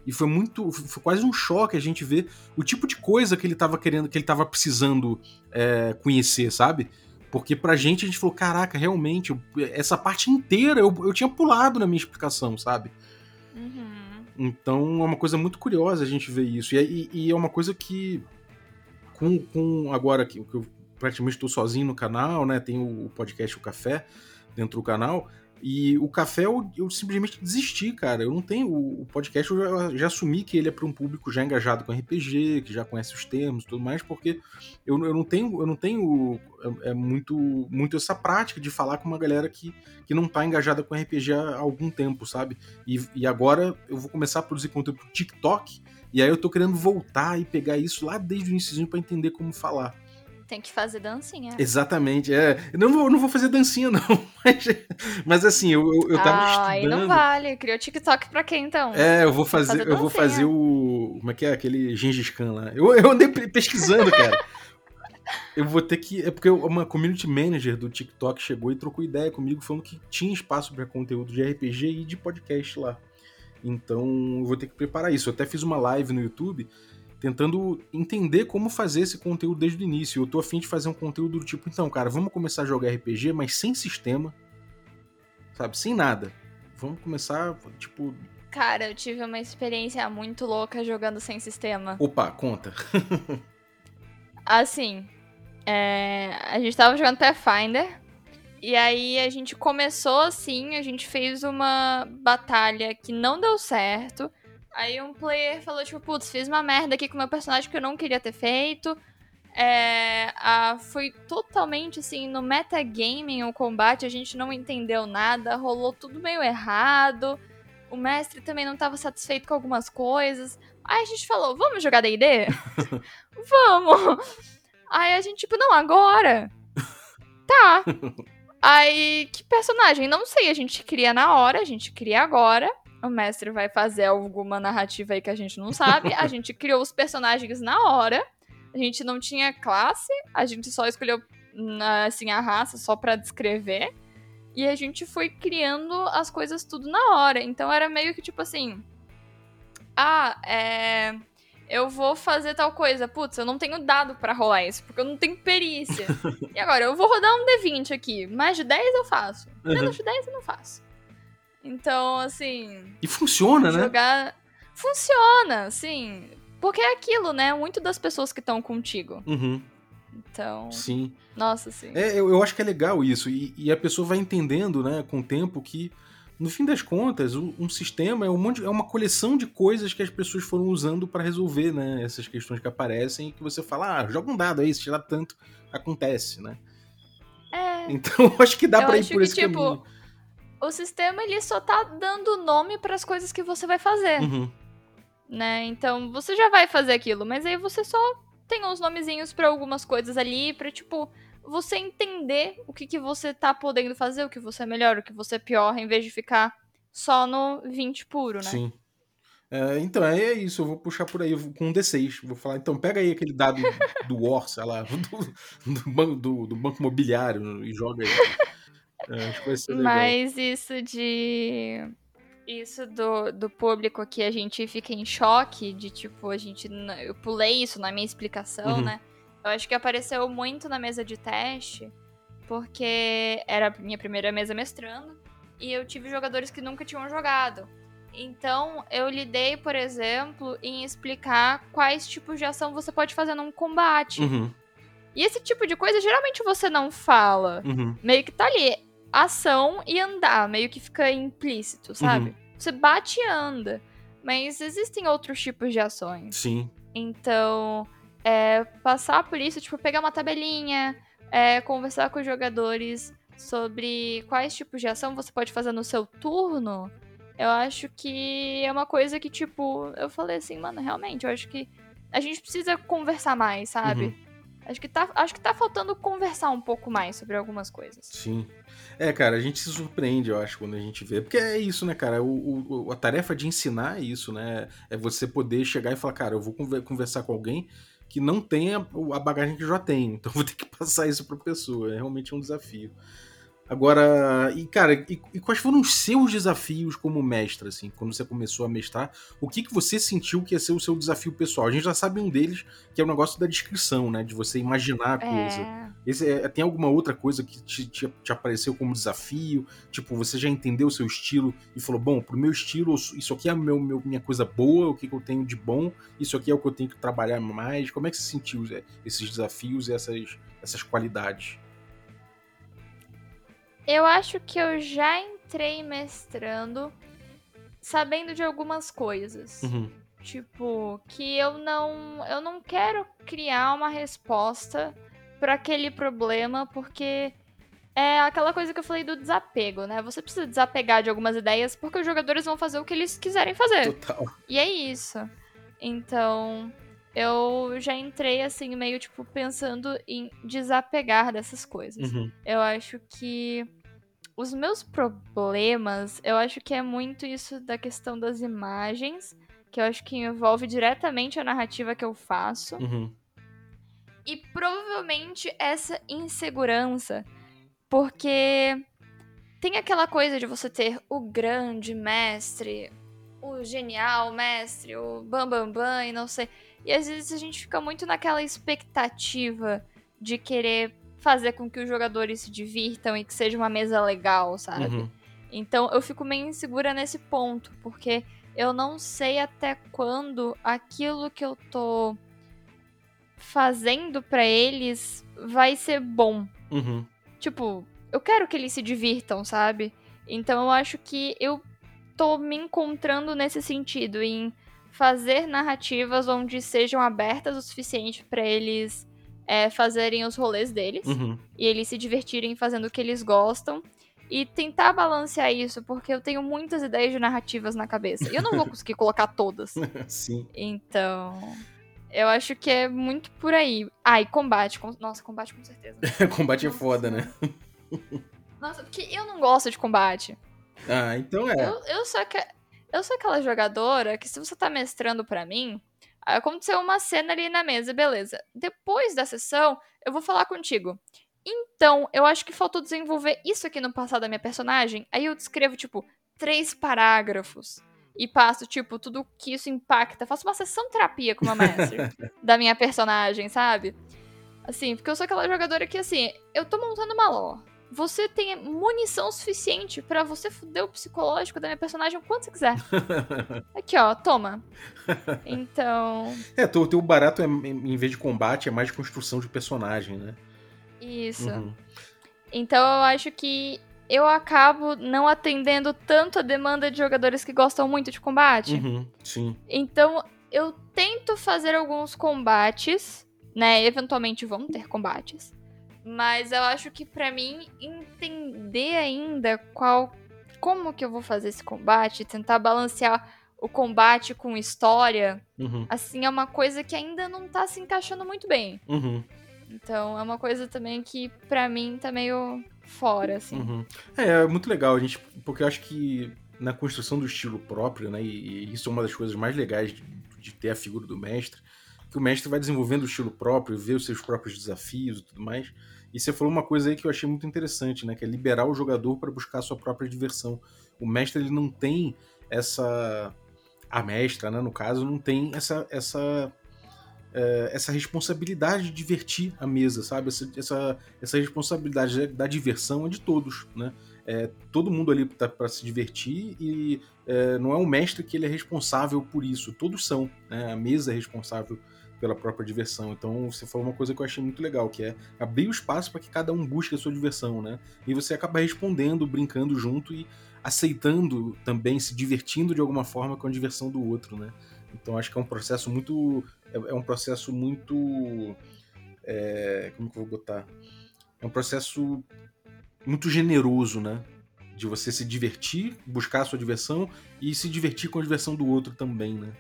E foi muito. Foi quase um choque a gente ver o tipo de coisa que ele tava querendo, que ele tava precisando é, conhecer, sabe? Porque pra gente a gente falou, caraca, realmente, essa parte inteira eu, eu tinha pulado na minha explicação, sabe? Uhum. Então é uma coisa muito curiosa a gente ver isso. E, e- e é uma coisa que, com, com agora que, que eu praticamente estou sozinho no canal, né? Tem o, o podcast O Café dentro do canal. E o café eu, eu simplesmente desisti, cara. Eu não tenho. O, o podcast eu já, já assumi que ele é para um público já engajado com RPG, que já conhece os termos e tudo mais, porque eu, eu não tenho, eu não tenho é, é muito, muito essa prática de falar com uma galera que, que não tá engajada com RPG há algum tempo, sabe? E, e agora eu vou começar a produzir conteúdo pro TikTok, e aí eu tô querendo voltar e pegar isso lá desde o início para entender como falar. Tem que fazer dancinha. Exatamente, é. Eu não vou, não vou fazer dancinha, não. Mas, mas assim, eu, eu, eu tava ah, aí estudando. não vale. Criou TikTok pra quem então? É, eu vou fazer, fazer eu vou fazer o. Como é que é? Aquele Gengis Khan lá. Eu, eu andei pe- pesquisando, cara. Eu vou ter que. É porque uma community manager do TikTok chegou e trocou ideia comigo, falando que tinha espaço para conteúdo de RPG e de podcast lá. Então eu vou ter que preparar isso. Eu até fiz uma live no YouTube tentando entender como fazer esse conteúdo desde o início. Eu tô afim de fazer um conteúdo do tipo, então, cara, vamos começar a jogar RPG, mas sem sistema. Sabe? Sem nada. Vamos começar, tipo. Cara, eu tive uma experiência muito louca jogando sem sistema. Opa, conta. Assim, é, a gente tava jogando Pathfinder. E aí a gente começou assim, a gente fez uma batalha que não deu certo. Aí um player falou, tipo, putz, fiz uma merda aqui com o meu personagem que eu não queria ter feito. É, a- foi totalmente assim, no metagaming o combate, a gente não entendeu nada, rolou tudo meio errado. O mestre também não tava satisfeito com algumas coisas. Aí a gente falou, vamos jogar D&D? vamos! Aí a gente, tipo, não, agora. Tá. Aí, que personagem? Não sei, a gente cria na hora, a gente cria agora. O mestre vai fazer alguma narrativa aí que a gente não sabe. A gente criou os personagens na hora. A gente não tinha classe, a gente só escolheu assim a raça só pra descrever. E a gente foi criando as coisas tudo na hora. Então era meio que tipo assim, ah, é eu vou fazer tal coisa. Putz, eu não tenho dado pra rolar isso, porque eu não tenho perícia. e agora, eu vou rodar um D20 aqui. Mais de 10 eu faço. Menos de 10 eu não faço. Então, assim, E funciona, né? jogar. Funciona, assim. Porque é aquilo, né? Muito das pessoas que estão contigo. Uhum, Então, sim. nossa, assim. É, eu, eu acho que é legal isso. E, e a pessoa vai entendendo, né, com o tempo, que, no fim das contas, um, um sistema é, um monte, é uma coleção de coisas que as pessoas foram usando para resolver, né, essas questões que aparecem e que você fala, ah, joga um dado aí, se tirar tanto, acontece, né? É. Então eu acho que dá Eu pra ir por que, esse tipo, caminho. O sistema, ele só tá dando nome pras coisas que você vai fazer. Uhum. né? Então você já vai fazer aquilo, mas aí você só tem uns nomezinhos pra algumas coisas ali, pra tipo você entender o que, que você tá podendo fazer, o que você é melhor, o que você é pior, em vez de ficar só no 20 puro, né? Sim. É, então, é isso, eu vou puxar por aí com um D6. Vou falar, então pega aí aquele dado do War, sei lá, do, do, banco, do, do banco imobiliário e joga aí. É, acho que vai ser legal. Mas isso de. Isso do, do público que a gente fica em choque, de tipo, a gente. Eu pulei isso na minha explicação, Uhum. né? Eu acho que apareceu muito na mesa de teste, porque era a minha primeira mesa mestrando, e eu tive jogadores que nunca tinham jogado. Então, eu lidei, por exemplo, em explicar quais tipos de ação você pode fazer num combate. Uhum, E esse tipo de coisa geralmente você não fala uhum, meio que tá ali, ação e andar, meio que fica implícito, sabe? Uhum. Você bate e anda, mas existem outros tipos de ações. sim. Então, é, passar por isso, tipo, pegar uma tabelinha, é, conversar com os jogadores sobre quais tipos de ação você pode fazer no seu turno, eu acho que é uma coisa que, tipo, eu falei assim, mano, realmente, eu acho que a gente precisa conversar mais, sabe? Uhum. Acho que, tá, acho que tá faltando conversar um pouco mais sobre algumas coisas. Sim. É, cara, a gente se surpreende, eu acho, quando a gente vê. Porque é isso, né, cara? O, o- a tarefa de ensinar é isso, né? É você poder chegar e falar, cara, eu vou conver- conversar com alguém que não tenha a bagagem que já tenho. Então vou ter que passar isso pra pessoa. É realmente um desafio. Agora, e cara, e, e quais foram os seus desafios como mestre, assim, quando você começou a mestrar? O que, que você sentiu que ia ser o seu desafio pessoal? A gente já sabe um deles, que é o negócio da descrição, né? De você imaginar a coisa. É, Esse é- tem alguma outra coisa que te, te- te apareceu como desafio? Tipo, você já entendeu o seu estilo e falou: bom, pro meu estilo, isso aqui é a meu, meu- minha coisa boa, o que, que eu tenho de bom, isso aqui é o que eu tenho que trabalhar mais. Como é que você sentiu é, esses desafios e essas, essas qualidades? Eu acho que eu já entrei mestrando sabendo de algumas coisas. Uhum, Tipo, que eu não, eu não quero criar uma resposta pra aquele problema, porque é aquela coisa que eu falei do desapego, né? Você precisa desapegar de algumas ideias porque os jogadores vão fazer o que eles quiserem fazer. Total. E é isso. Então, eu já entrei assim meio tipo pensando em desapegar dessas coisas. Uhum, Eu acho que os meus problemas, eu acho que é muito isso da questão das imagens, que eu acho que envolve diretamente a narrativa que eu faço. uhum, E provavelmente essa insegurança, porque tem aquela coisa de você ter o grande mestre, o genial mestre, o bam bam bam e não sei. E às vezes a gente fica muito naquela expectativa de querer fazer com que os jogadores se divirtam e que seja uma mesa legal, sabe? uhum, Então eu fico meio insegura nesse ponto, porque eu não sei até quando aquilo que eu tô fazendo pra eles vai ser bom. uhum, Tipo, eu quero que eles se divirtam, sabe? Então eu acho que eu tô me encontrando nesse sentido, em fazer narrativas onde sejam abertas o suficiente pra eles é, fazerem os rolês deles uhum. e eles se divertirem fazendo o que eles gostam. E tentar balancear isso, porque eu tenho muitas ideias de narrativas na cabeça. E eu não vou conseguir colocar todas. Sim. Então. Eu acho que é muito por aí. Ah, e combate. com- Nossa, combate com certeza. Combate é Nossa foda, né? Nossa, porque eu não gosto de combate. Ah, então é. Eu, eu, sou aque- eu sou aquela jogadora que, se você tá mestrando pra mim, aconteceu uma cena ali na mesa, beleza. Depois da sessão, eu vou falar contigo. Então, eu acho que faltou desenvolver isso aqui no passado da minha personagem. Aí eu descrevo, tipo, três parágrafos. E passo, tipo, tudo que isso impacta. Faço uma sessão terapia com uma mestre da minha personagem, sabe? Assim, porque eu sou aquela jogadora que, assim, eu tô montando uma lore. Você tem munição suficiente pra você fuder o psicológico da minha personagem o quanto você quiser. Aqui, ó, toma. Então, É, o teu barato, é, em vez de combate, é mais de construção de personagem, né? isso. Uhum. Então eu acho que eu acabo não atendendo tanto a demanda de jogadores que gostam muito de combate. Uhum. Sim. Então eu tento fazer alguns combates, né? Eventualmente vão ter combates. Mas eu acho que pra mim entender ainda qual como que eu vou fazer esse combate, tentar balancear o combate com história, Uhum. assim é uma coisa que ainda não tá se encaixando muito bem. Uhum. Então é uma coisa também que pra mim tá meio fora assim. Uhum. É, é muito legal, a gente, porque eu acho que na construção do estilo próprio, né? E, e isso é uma das coisas mais legais de, de, ter a figura do mestre, que o mestre vai desenvolvendo o estilo próprio, vê os seus próprios desafios e tudo mais. E você falou uma coisa aí que eu achei muito interessante, né? Que é liberar o jogador para buscar a sua própria diversão. O mestre ele não tem essa a mestra, né, no caso, não tem essa essa é, essa responsabilidade de divertir a mesa, sabe? Essa, essa, essa responsabilidade da diversão é de todos, né? É, todo mundo ali tá para se divertir e é, não é o mestre que ele é responsável por isso, todos são, né? A mesa é responsável pela própria diversão. Então você falou uma coisa que eu achei muito legal, que é abrir o espaço para que cada um busque a sua diversão, né? E você acaba respondendo, brincando junto e aceitando também, se divertindo de alguma forma com a diversão do outro, né? Então acho que é um processo muito. É, é um processo muito. É, como que eu vou botar? É um processo muito generoso, né? De você se divertir, buscar a sua diversão e se divertir com a diversão do outro também, né?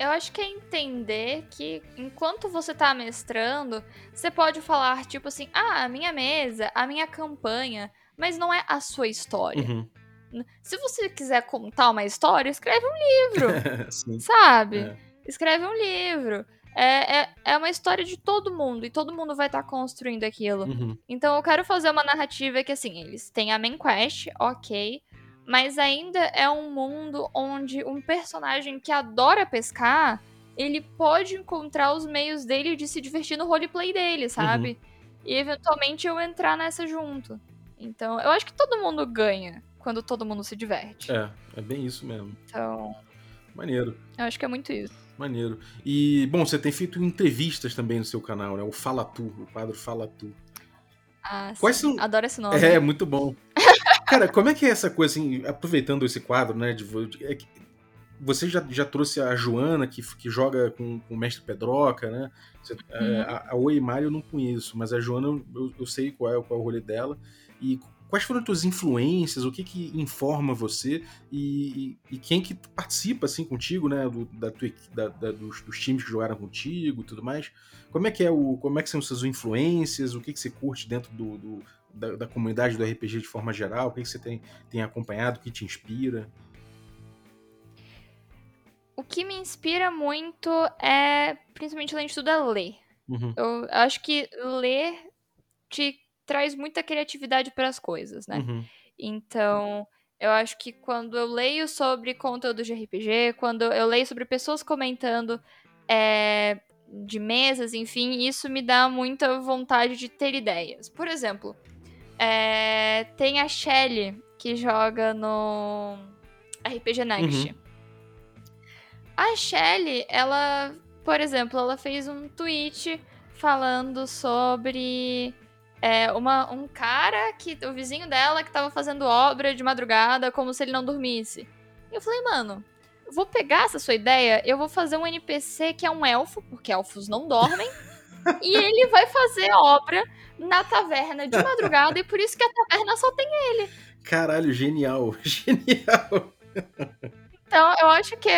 Eu acho que é entender que enquanto você tá mestrando, você pode falar tipo assim: ah, a minha mesa, a minha campanha, mas não é a sua história. Uhum. Se você quiser contar uma história, escreve um livro. sabe? É. Escreve um livro. É, é, é, uma história de todo mundo e todo mundo vai estar tá construindo aquilo. Uhum. Então eu quero fazer uma narrativa que, assim, eles têm a main quest, ok, mas ainda é um mundo onde um personagem que adora pescar ele pode encontrar os meios dele de se divertir no roleplay dele, sabe? Uhum. E eventualmente eu entrar nessa junto. Então, eu acho que todo mundo ganha quando todo mundo se diverte. É, é bem isso mesmo. Então. Maneiro. Eu acho que é muito isso. Maneiro. E, bom, você tem feito entrevistas também no seu canal, né? O Fala Tu, o quadro Fala Tu. Ah, Quais sim. São... Adoro esse nome. É, muito bom. Cara, como é que é essa coisa, assim, aproveitando esse quadro, né? De, é que você já, já trouxe a Joana, que, que joga com, com o Mestre Pedroca, né? Você, é, uhum. a, a Oi Mario eu não conheço, mas a Joana eu, eu sei qual é, qual é o rolê dela. E quais foram as tuas influências, o que que informa você e, e, e quem que participa assim contigo, né, do, da, tua, da, da dos, dos, times que jogaram contigo, e tudo mais. Como é que é o, como é que são suas influências, o que que você curte dentro do, do da, da, comunidade do RPG de forma geral, o que que você tem, tem acompanhado, o que te inspira? O que me inspira muito é, principalmente além de tudo, é ler. Uhum. Eu acho que ler te traz muita criatividade para as coisas, né? Uhum. Então, eu acho que quando eu leio sobre conteúdo de RPG, quando eu leio sobre pessoas comentando é, de mesas, enfim, isso me dá muita vontade de ter ideias. Por exemplo, é, tem a Shelly, que joga no RPG Next. Uhum. A Shelly, ela, por exemplo, ela fez um tweet falando sobre é, uma, um cara que. O vizinho dela que tava fazendo obra de madrugada como se ele não dormisse. E eu falei, mano, eu vou pegar essa sua ideia, eu vou fazer um NPC que é um elfo, porque elfos não dormem. e ele vai fazer obra na taverna de madrugada, e por isso que a taverna só tem ele. Caralho, genial, genial. Então, eu acho que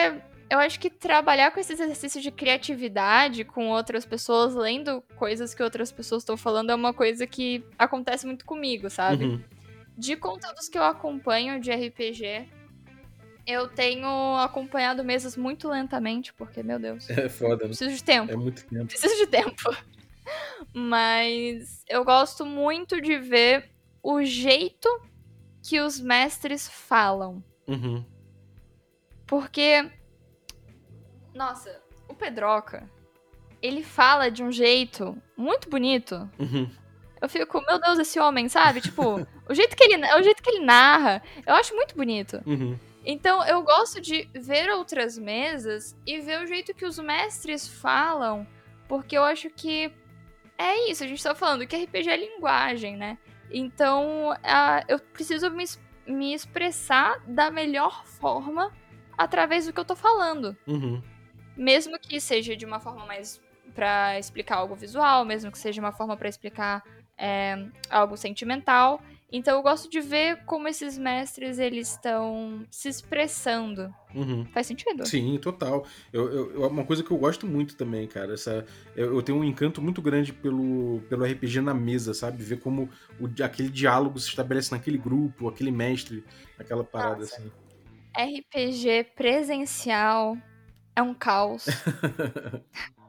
eu acho que trabalhar com esse exercício de criatividade com outras pessoas, lendo coisas que outras pessoas estão falando, é uma coisa que acontece muito comigo, sabe? Uhum. De conteúdos que eu acompanho de RPG, eu tenho acompanhado mesas muito lentamente, porque, meu Deus. É foda, né? Preciso de tempo. É muito tempo. Preciso de tempo. Mas eu gosto muito de ver o jeito que os mestres falam. Uhum. Porque nossa, o Pedroca, ele fala de um jeito muito bonito. Uhum. Eu fico, meu Deus, esse homem, sabe? Tipo, o jeito que ele, o jeito que ele narra, eu acho muito bonito. Uhum. Então, eu gosto de ver outras mesas e ver o jeito que os mestres falam, porque eu acho que é isso, a gente tá falando que RPG é linguagem, né? Então, uh, eu preciso me, me expressar da melhor forma através do que eu tô falando. Uhum. Mesmo que seja de uma forma mais para explicar algo visual, mesmo que seja uma forma para explicar é, algo sentimental. Então eu gosto de ver como esses mestres eles estão se expressando. Uhum. Faz sentido? Sim, total. Eu, eu- é uma coisa que eu gosto muito também, cara. Essa, eu, eu tenho um encanto muito grande pelo, pelo RPG na mesa, sabe? Ver como o, aquele diálogo se estabelece naquele grupo, aquele mestre, aquela parada Nossa. assim. RPG presencial é um caos.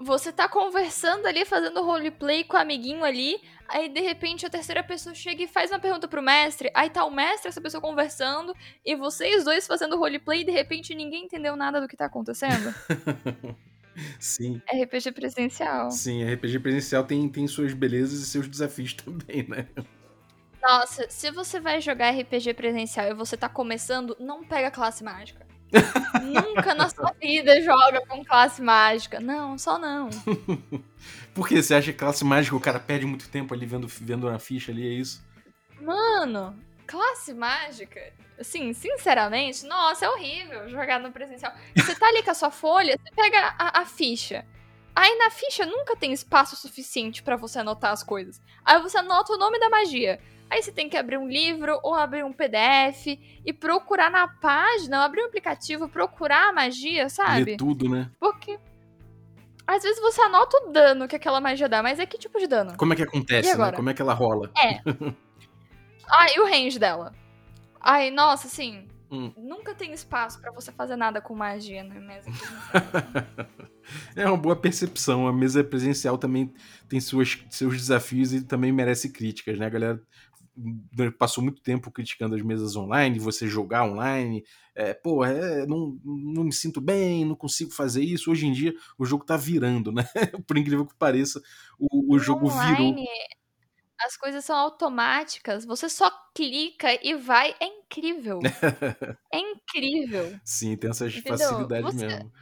Você tá conversando ali, fazendo roleplay com o amiguinho ali, aí de repente a terceira pessoa chega e faz uma pergunta pro mestre, aí tá o mestre, essa pessoa conversando, e vocês dois fazendo roleplay e de repente ninguém entendeu nada do que tá acontecendo. Sim, RPG presencial. sim. RPG presencial tem, tem suas belezas e seus desafios também, né? Nossa, se você vai jogar RPG presencial e você tá começando, não pega classe mágica. Nunca na sua vida joga com classe mágica. Não, só não. Por que você acha que classe mágica o cara perde muito tempo ali vendo, vendo na ficha ali, é isso? Mano, classe mágica, assim, sinceramente, nossa, é horrível jogar no presencial. Você tá ali com a sua folha, você pega a, a ficha. Aí na ficha nunca tem espaço suficiente pra você anotar as coisas. Aí você anota o nome da magia. Aí você tem que abrir um livro ou abrir um PDF e procurar na página, ou abrir um aplicativo, procurar a magia, sabe? Lê tudo, né? Porque às vezes você anota o dano que aquela magia dá, mas é que tipo de dano? Como é que acontece, né? Como é que ela rola? Ah, e o range dela? Ai, nossa, assim, Hum. nunca tem espaço pra você fazer nada com magia na mesa. É uma boa percepção. A mesa presencial também tem suas, seus desafios e também merece críticas, né? A galera passou muito tempo criticando as mesas online, você jogar online. É, pô, é, não, não me sinto bem, não consigo fazer isso. Hoje em dia o jogo tá virando, né? Por incrível que pareça, o, o jogo virou. Online, as coisas são automáticas, você só clica e vai, é incrível. é incrível. Sim, tem essas Entendeu? facilidades Você- mesmo.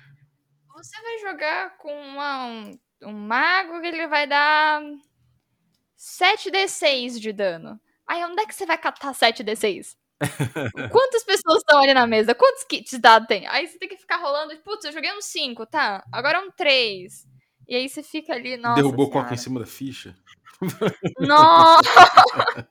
Você vai jogar com uma- um, um mago que ele vai dar 7d6 de dano. Aí onde é que você vai catar 7d6? Quantas pessoas estão ali na mesa? Quantos kits dado tem? Aí você tem que ficar rolando, putz, eu joguei um 5, tá? Agora um 3. E aí você fica ali, nossa Derrubou coca em cima da ficha. Nossa!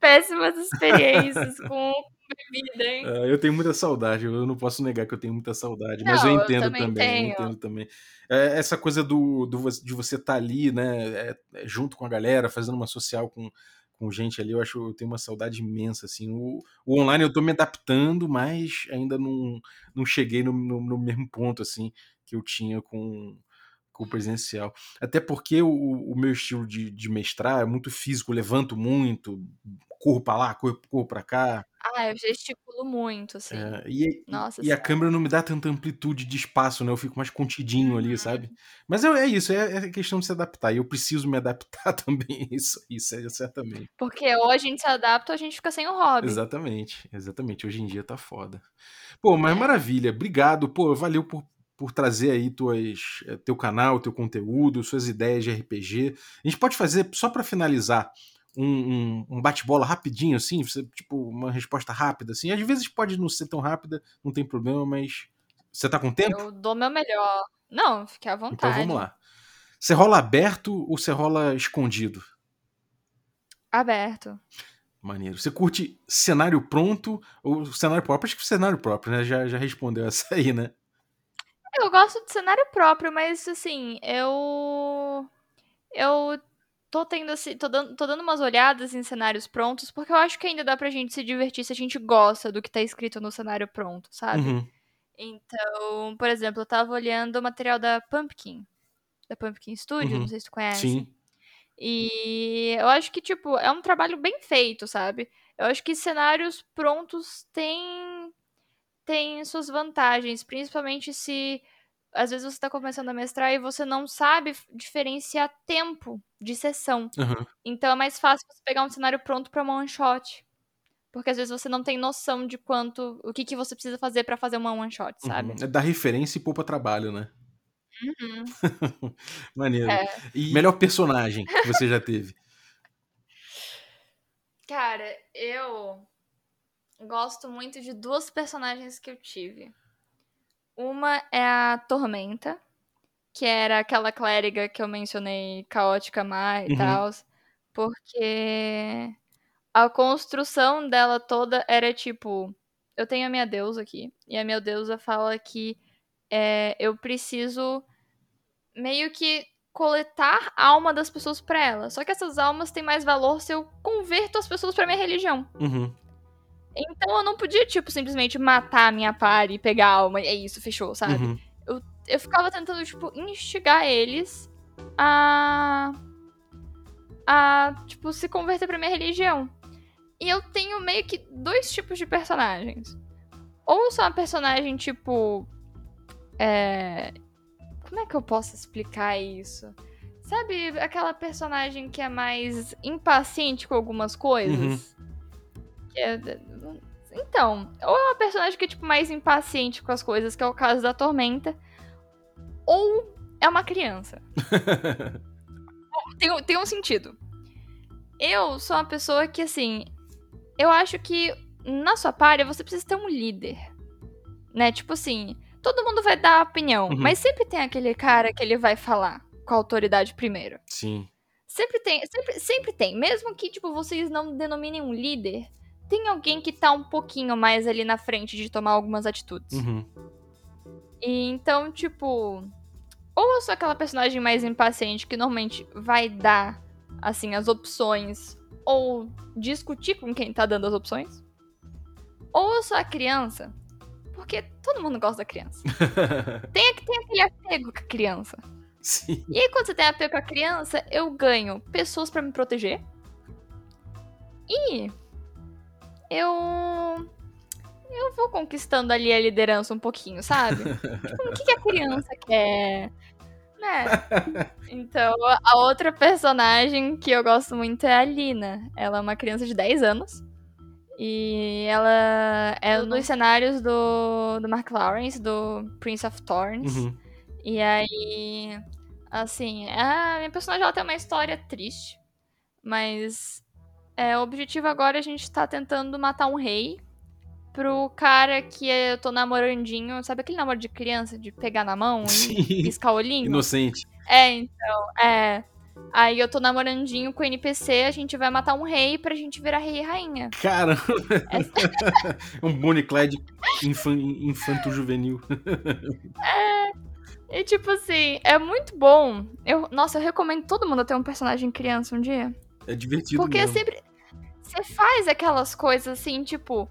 Péssimas experiências com bebida, hein? Ah, eu tenho muita saudade, eu não posso negar que eu tenho muita saudade, mas Não, eu eu entendo também também, eu entendo também. É, essa coisa do, do de você estar ali, né, é, é, junto com a galera, fazendo uma social com, com gente ali, eu acho eu tenho uma saudade imensa, assim. O, o online eu tô me adaptando, mas ainda não, não cheguei no, no, no mesmo ponto, assim, que eu tinha com, com o presencial. Até porque o, o meu estilo de, de mestrar é muito físico, levanto muito, corro pra lá, corro, corro pra cá. Ah, eu gesticulo muito, assim. É, e, Nossa e a Senhora. câmera não me dá tanta amplitude de espaço, né? Eu fico mais contidinho ali, Uhum. sabe? Mas é, é isso, é, é questão de se adaptar. E eu preciso me adaptar também. Isso, isso é certamente. Porque ou a gente se adapta ou a gente fica sem o hobby. Exatamente, exatamente. Hoje em dia tá foda. Pô, mas maravilha. Obrigado. Pô, valeu por, por trazer aí tuas, eh, teu canal, teu conteúdo, suas ideias de RPG. A gente pode fazer, só pra finalizar, um, um, um bate-bola rapidinho, assim, você- tipo, uma resposta rápida, assim. Às vezes pode não ser tão rápida, não tem problema, mas. Você tá com tempo? Eu dou meu melhor. Não, fique à vontade. Então vamos lá. Você rola aberto ou você rola escondido? Aberto. Maneiro. Você curte cenário pronto ou cenário próprio? Acho que cenário próprio, né? Já, já respondeu essa aí, né? Eu gosto de cenário próprio, mas assim, eu. Eu tô tendo assim. Tô dando, tô dando umas olhadas em cenários prontos, porque eu acho que ainda dá pra gente se divertir se a gente gosta do que tá escrito no cenário pronto, sabe? Uhum. Então, por exemplo, eu tava olhando o material da Pumpkin. Da Pumpkin Studio, Uhum. não sei se tu conhece. Sim. E eu acho que, tipo, é um trabalho bem feito, sabe? Eu acho que cenários prontos têm, têm suas vantagens, principalmente se às vezes você tá começando a mestrar e você não sabe diferenciar tempo de sessão. Uhum. Então é mais fácil você pegar um cenário pronto pra uma one shot. Porque às vezes você não tem noção de quanto, o que, que você precisa fazer pra fazer uma one shot, sabe? Uhum. É dar referência e poupa trabalho, né? Uhum. Maneiro. É. E melhor personagem que você já teve? Cara, eu gosto muito de duas personagens que eu tive. Uma é a Tormenta, que era aquela clériga que eu mencionei, caótica má e Uhum. tal. Porque a construção dela toda era tipo: eu tenho a minha deusa aqui, e a minha deusa fala que é, eu preciso meio que coletar a alma das pessoas pra ela. Só que essas almas têm mais valor se eu converto as pessoas pra minha religião. Uhum. Então eu não podia, tipo, simplesmente matar a minha pare e pegar a alma e é isso, fechou, sabe? Uhum. Eu ficava tentando, tipo, instigar eles a. a, tipo, se converter pra minha religião. E eu tenho meio que dois tipos de personagens. Ou eu sou uma personagem, tipo. É. Como é que eu posso explicar isso? Sabe aquela personagem que é mais impaciente com algumas coisas? Que é- Então, ou é uma personagem que é, tipo, mais impaciente com as coisas, que é o caso da Tormenta. Ou é uma criança. tem, tem um sentido. Eu sou uma pessoa que, assim, eu acho que na sua párea você precisa ter um líder. Né? Tipo assim, todo mundo vai dar opinião, Uhum. mas sempre tem aquele cara que ele vai falar com a autoridade primeiro. Sim. Sempre tem, sempre, sempre tem. Mesmo que, tipo, vocês não denominem um líder, tem alguém que tá um pouquinho mais ali na frente de tomar algumas atitudes. Uhum. E então, tipo. Ou eu sou aquela personagem mais impaciente que normalmente vai dar, assim, as opções. Ou discutir com quem tá dando as opções. Ou eu sou a criança. Porque todo mundo gosta da criança. Tem, tem aquele apego com a criança. Sim. E aí, quando você tem apego com a criança, eu ganho pessoas pra me proteger. E. Eu. Eu vou conquistando ali a liderança um pouquinho, sabe? tipo, o que, que a criança quer? Né? Então, a outra personagem que eu gosto muito é a Lina. Ela é uma criança de 10 anos. E ela é um dos cenários do, do Mark Lawrence, do Prince of Thorns. Uhum. E aí, assim, a minha personagem ela tem uma história triste, mas é, o objetivo agora é a gente tá tentando matar um rei pro cara que eu tô namorandinho, sabe aquele namoro de criança, de pegar na mão e piscar o olhinho? Inocente. É, então, é. Aí eu tô namorandinho com o NPC, a gente vai matar um rei pra gente virar rei e rainha. Caramba. um Bonnie Clyde infan, infanto-juvenil. E tipo assim, é muito bom. Eu, nossa, eu recomendo todo mundo ter um personagem criança um dia. É divertido Porque mesmo. sempre. Você faz aquelas coisas assim, tipo.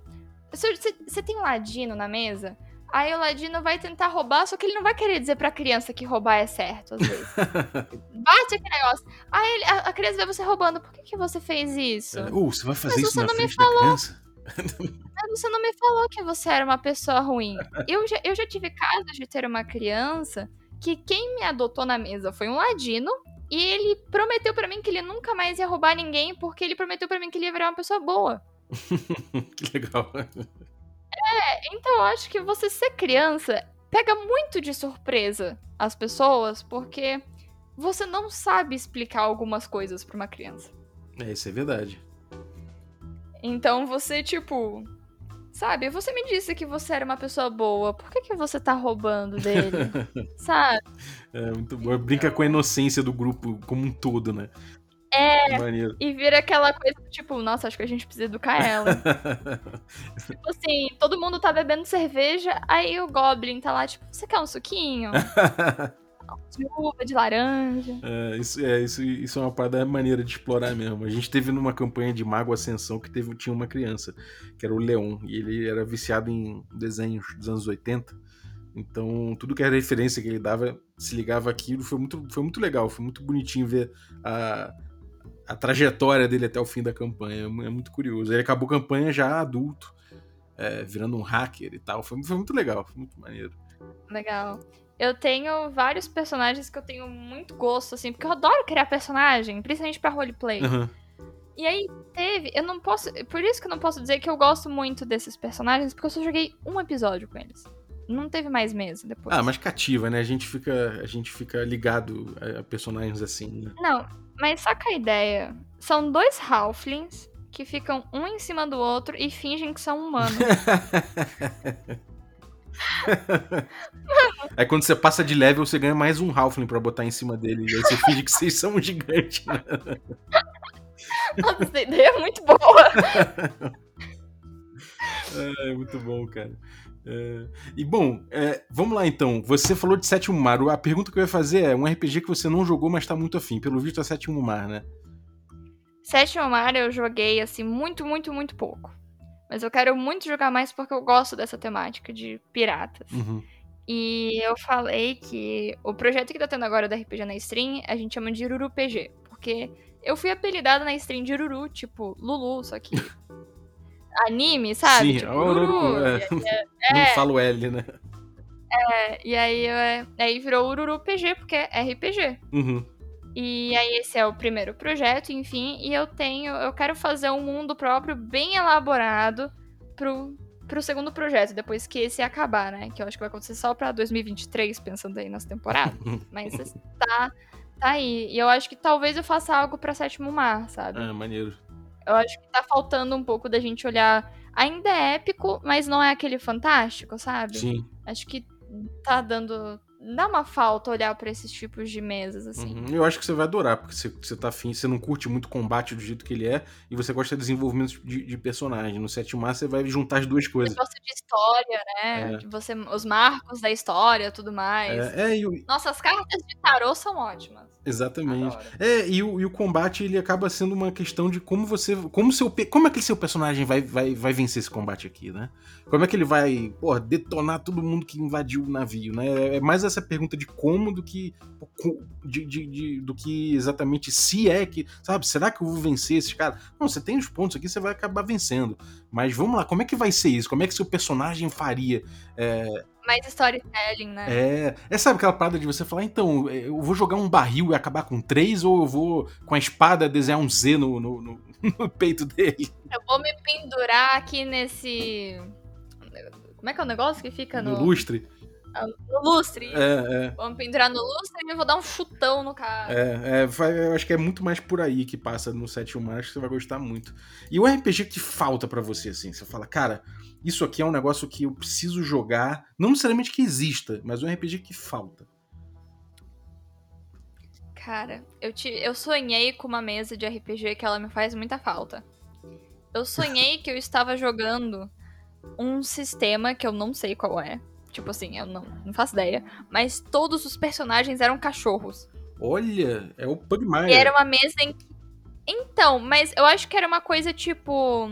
Você, tem um ladino na mesa, aí o ladino vai tentar roubar, só que ele não vai querer dizer pra criança que roubar é certo, às vezes. Bate aquele negócio. Aí ele- a, a criança vê você roubando. Por que, que você fez isso? É, "Ô, você vai fazer Mas isso você na não me frente da criança? Mas você não me falou que você era uma pessoa ruim. Eu já, eu já tive casos de ter uma criança que quem me adotou na mesa foi um ladino. E ele prometeu pra mim que ele nunca mais ia roubar ninguém, porque ele prometeu pra mim que ele ia virar uma pessoa boa. que legal. Então eu acho que você ser criança pega muito de surpresa as pessoas, porque você não sabe explicar algumas coisas pra uma criança. É, isso é verdade. Então você, tipo. Sabe, você me disse que você era uma pessoa boa, por que, que você tá roubando dele? sabe? É muito bom. Brinca com a inocência do grupo como um todo, né? É. Maneiro. E vira aquela coisa, tipo, nossa, acho que a gente precisa educar ela. tipo assim, todo mundo tá bebendo cerveja, aí o Goblin tá lá, tipo, você quer um suquinho? De uva, de laranja. É, isso, é, isso, isso é uma parada maneira de explorar mesmo. A gente teve numa campanha de Mago Ascensão que teve, tinha uma criança, que era o Leon, e ele era viciado em desenhos dos anos 80. Então, tudo que era referência que ele dava, se ligava aquilo, foi muito, foi muito legal, foi muito bonitinho ver a, a trajetória dele até o fim da campanha. É muito curioso. Ele acabou a campanha já adulto, é, virando um hacker e tal. Foi, foi muito legal, foi muito maneiro. Legal. Eu tenho vários personagens que eu tenho muito gosto, assim, porque eu adoro criar personagem, principalmente pra roleplay. Aham. E aí teve, eu não posso, por isso que eu não posso dizer que eu gosto muito desses personagens, porque eu só joguei um episódio com eles. Não teve mais mesmo depois. Ah, mas cativa, né? A gente fica, a gente fica ligado a, a personagens assim, né? Não, mas saca a ideia. São dois halflings que ficam um em cima do outro e fingem que são humanos. Aí quando você passa de level, você ganha mais um Halfling pra botar em cima dele. E aí você finge que vocês são um gigante, né? Nossa, essa ideia é muito boa. É, muito bom, cara. É, E bom, é, vamos lá então. Você falou de Sétimo Mar. A pergunta que eu ia fazer é um RPG que você não jogou, mas tá muito afim. Pelo visto é Sétimo Mar, né? Sétimo Mar eu joguei, assim, muito, muito, muito pouco. Mas eu quero muito jogar mais porque eu gosto dessa temática de piratas. Uhum. E eu falei que o projeto que tá tendo agora da RPG na stream, a gente chama de Ururu PG. Porque eu fui apelidada na stream de Ururu, tipo, Lulu, só que. anime, sabe? Sim, tipo, é Ururu, é. Aí, é, Não falo L, né? é, e aí, é, aí virou Ururu PG, porque é RPG. Uhum. E aí esse é o primeiro projeto, enfim, e eu tenho, eu quero fazer um mundo próprio bem elaborado pro, pro segundo projeto, depois que esse acabar, né? Que eu acho que vai acontecer só pra 2023, pensando aí nas temporadas. Mas tá, tá aí. E eu acho que talvez eu faça algo pra Sétimo Mar, sabe? Ah, maneiro. Eu acho que tá faltando um pouco da gente olhar. Ainda é épico, mas não é aquele fantástico, sabe? Sim. Acho que tá dando. Dá uma falta olhar pra esses tipos de mesas, assim. Uhum. Eu acho que você vai adorar, porque você, você tá afim, você não curte muito combate do jeito que ele é, e você gosta de desenvolvimento de, de personagem. No Sétimo Mar você vai juntar as duas coisas. Você gosta de história, né? É. Você, os marcos da história tudo mais. É, é, e as cartas de tarô são ótimas. Exatamente. Adoro. É, e o, e o combate ele acaba sendo uma questão de como você. Como, seu, como é que seu personagem vai, vai, vai vencer esse combate aqui, né? Como é que ele vai, porra, detonar todo mundo que invadiu o navio, né? É mais essa pergunta de como do que. De, de- de- do que exatamente se é que. Sabe, será que eu vou vencer esses caras? Não, você tem os pontos aqui, você vai acabar vencendo. Mas vamos lá, como é que vai ser isso? Como é que seu personagem faria? Mais storytelling, né? É, é sabe aquela parada de você falar, então, eu vou jogar um barril e acabar com três, ou eu vou com a espada desenhar um Z no, no, no- no peito dele? Eu vou me pendurar aqui nesse. Como é que é o negócio que fica No no, lustre? No lustre? É, é. Me pendurar no lustre e eu vou dar um chutão no cara. É, é, eu acho que é muito mais por aí que passa no 7 Mar, acho que você vai gostar muito. E o RPG que falta pra você, assim, você fala, cara, isso aqui é um negócio que eu preciso jogar, não necessariamente que exista, mas um RPG que falta. Cara, eu, te, eu sonhei com uma mesa de RPG que ela me faz muita falta. Eu sonhei que eu estava jogando um sistema que eu não sei qual é. Tipo assim, eu não, não faço ideia. Mas todos os personagens eram cachorros. Olha, é o Pugmire. E era uma mesa em. Então, mas eu acho que era uma coisa tipo.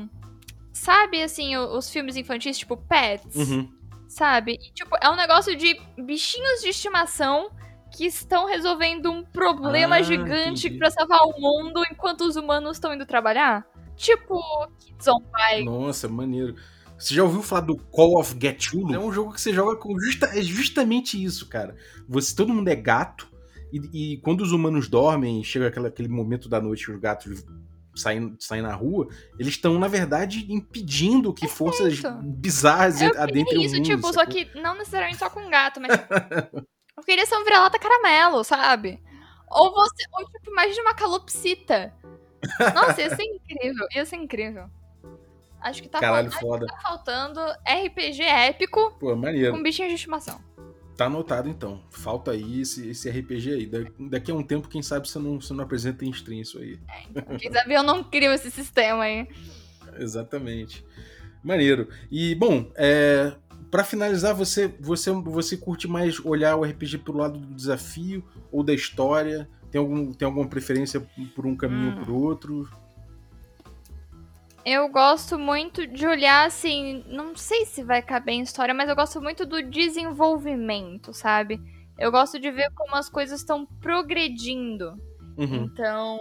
Sabe, assim, o- os filmes infantis, tipo Pets? Uhum. Sabe? E, tipo, é um negócio de bichinhos de estimação que estão resolvendo um problema Ah, gigante pra salvar o mundo enquanto os humanos estão indo trabalhar. Tipo, Kids on Bike. Nossa, maneiro. Você já ouviu falar do Call of Cthulhu? É um jogo que você joga com justa, é justamente isso, cara. Você, todo mundo é gato e, e quando os humanos dormem, chega aquele, aquele momento da noite que os gatos saem, saem na rua, eles estão, na verdade, impedindo que forças bizarras Eu adentrem queria o isso, mundo. tipo, só que não necessariamente só com um gato, mas. eu queria ser um vira-lata caramelo, sabe? Ou você. Ou, tipo, imagina uma calopsita. Nossa, ia ser incrível. Ia ser incrível. Acho que tá, Caralho, fal- foda. tá faltando RPG épico Pô, maneiro. com bichinhos de estimação. Tá anotado então. Falta aí esse, esse RPG aí. Da- Daqui a um tempo, quem sabe você não, você não apresenta em stream isso aí. Quem sabe eu não crio esse sistema aí. Exatamente. Maneiro. E, bom, é, para finalizar, você, você, você curte mais olhar o RPG pro lado do desafio ou da história? Tem, algum, tem alguma preferência por um caminho Hum. ou por outro? Eu gosto muito de olhar assim, não sei se vai caber em história, mas eu gosto muito do desenvolvimento, sabe? Eu gosto de ver como as coisas estão progredindo. Uhum. Então,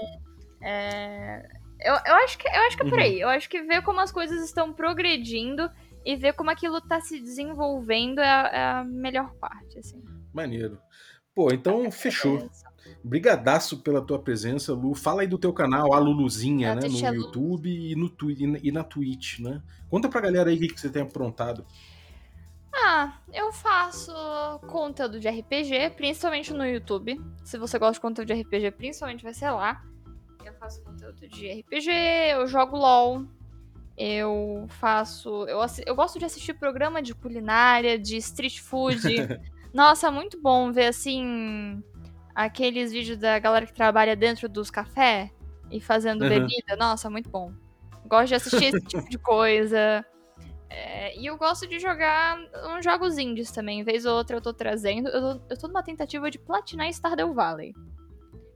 é, eu, eu, acho que, eu acho que é por Uhum. aí. Eu acho que ver como as coisas estão progredindo e ver como aquilo tá se desenvolvendo é a, é a melhor parte, assim. Maneiro. Pô, então fechou. Brigadaço pela tua presença, Lu. Fala aí do teu canal, a Luluzinha, né? No. YouTube e, no, e na- Twitch, né? Conta pra galera aí o que você tem aprontado. Ah, eu faço conteúdo de RPG, principalmente no YouTube. Se você gosta de conteúdo de RPG, principalmente vai ser lá. Eu faço conteúdo de RPG, eu jogo LOL. Eu faço. Eu, eu gosto de assistir programa de culinária, de street food. Nossa, muito bom ver assim. Aqueles vídeos da galera que trabalha dentro dos cafés. e fazendo Uhum. bebida. Nossa, muito bom. Gosto de assistir esse tipo de coisa. É, e eu gosto de jogar uns jogos indies também. Vez ou outra eu tô trazendo. Eu tô, eu tô numa tentativa de platinar Stardew Valley.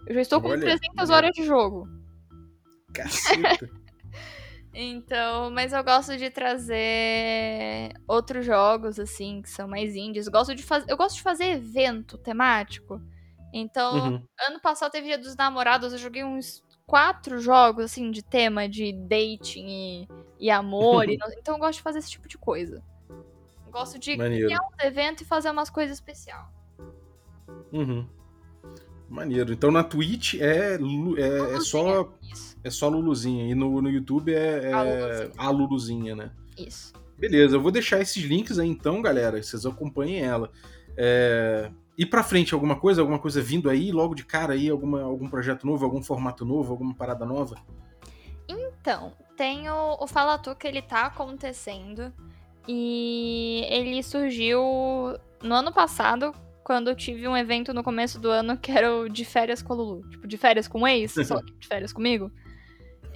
Eu já estou com Olha, 300 maneiro. horas de jogo. Caceta. Então, mas eu gosto de trazer outros jogos, assim, que são mais indies. Gosto de faz... Eu gosto de fazer evento temático. Então, Uhum. ano passado teve Dia dos Namorados, eu joguei uns quatro jogos, assim, de tema de dating e, e amor. e Então eu gosto de fazer esse tipo de coisa. Gosto de Maneiro. criar um evento e fazer umas coisas especiais. Uhum. Maneiro. Então na Twitch é, é, é só Isso, é só Luluzinha e no, no YouTube é, é A Luluzinha. a Luluzinha, né? isso. Beleza, eu vou deixar esses links aí então, galera. Vocês acompanhem ela. É... E pra frente, alguma coisa? Alguma coisa vindo aí, logo de cara aí? Alguma, algum projeto novo, algum formato novo, alguma parada nova? Então, tem o, o Fala Tu que ele tá acontecendo. E ele surgiu no ano passado, quando eu tive um evento no começo do ano que era o de férias com a Lulu. Tipo, de férias com o ex, só que de férias comigo.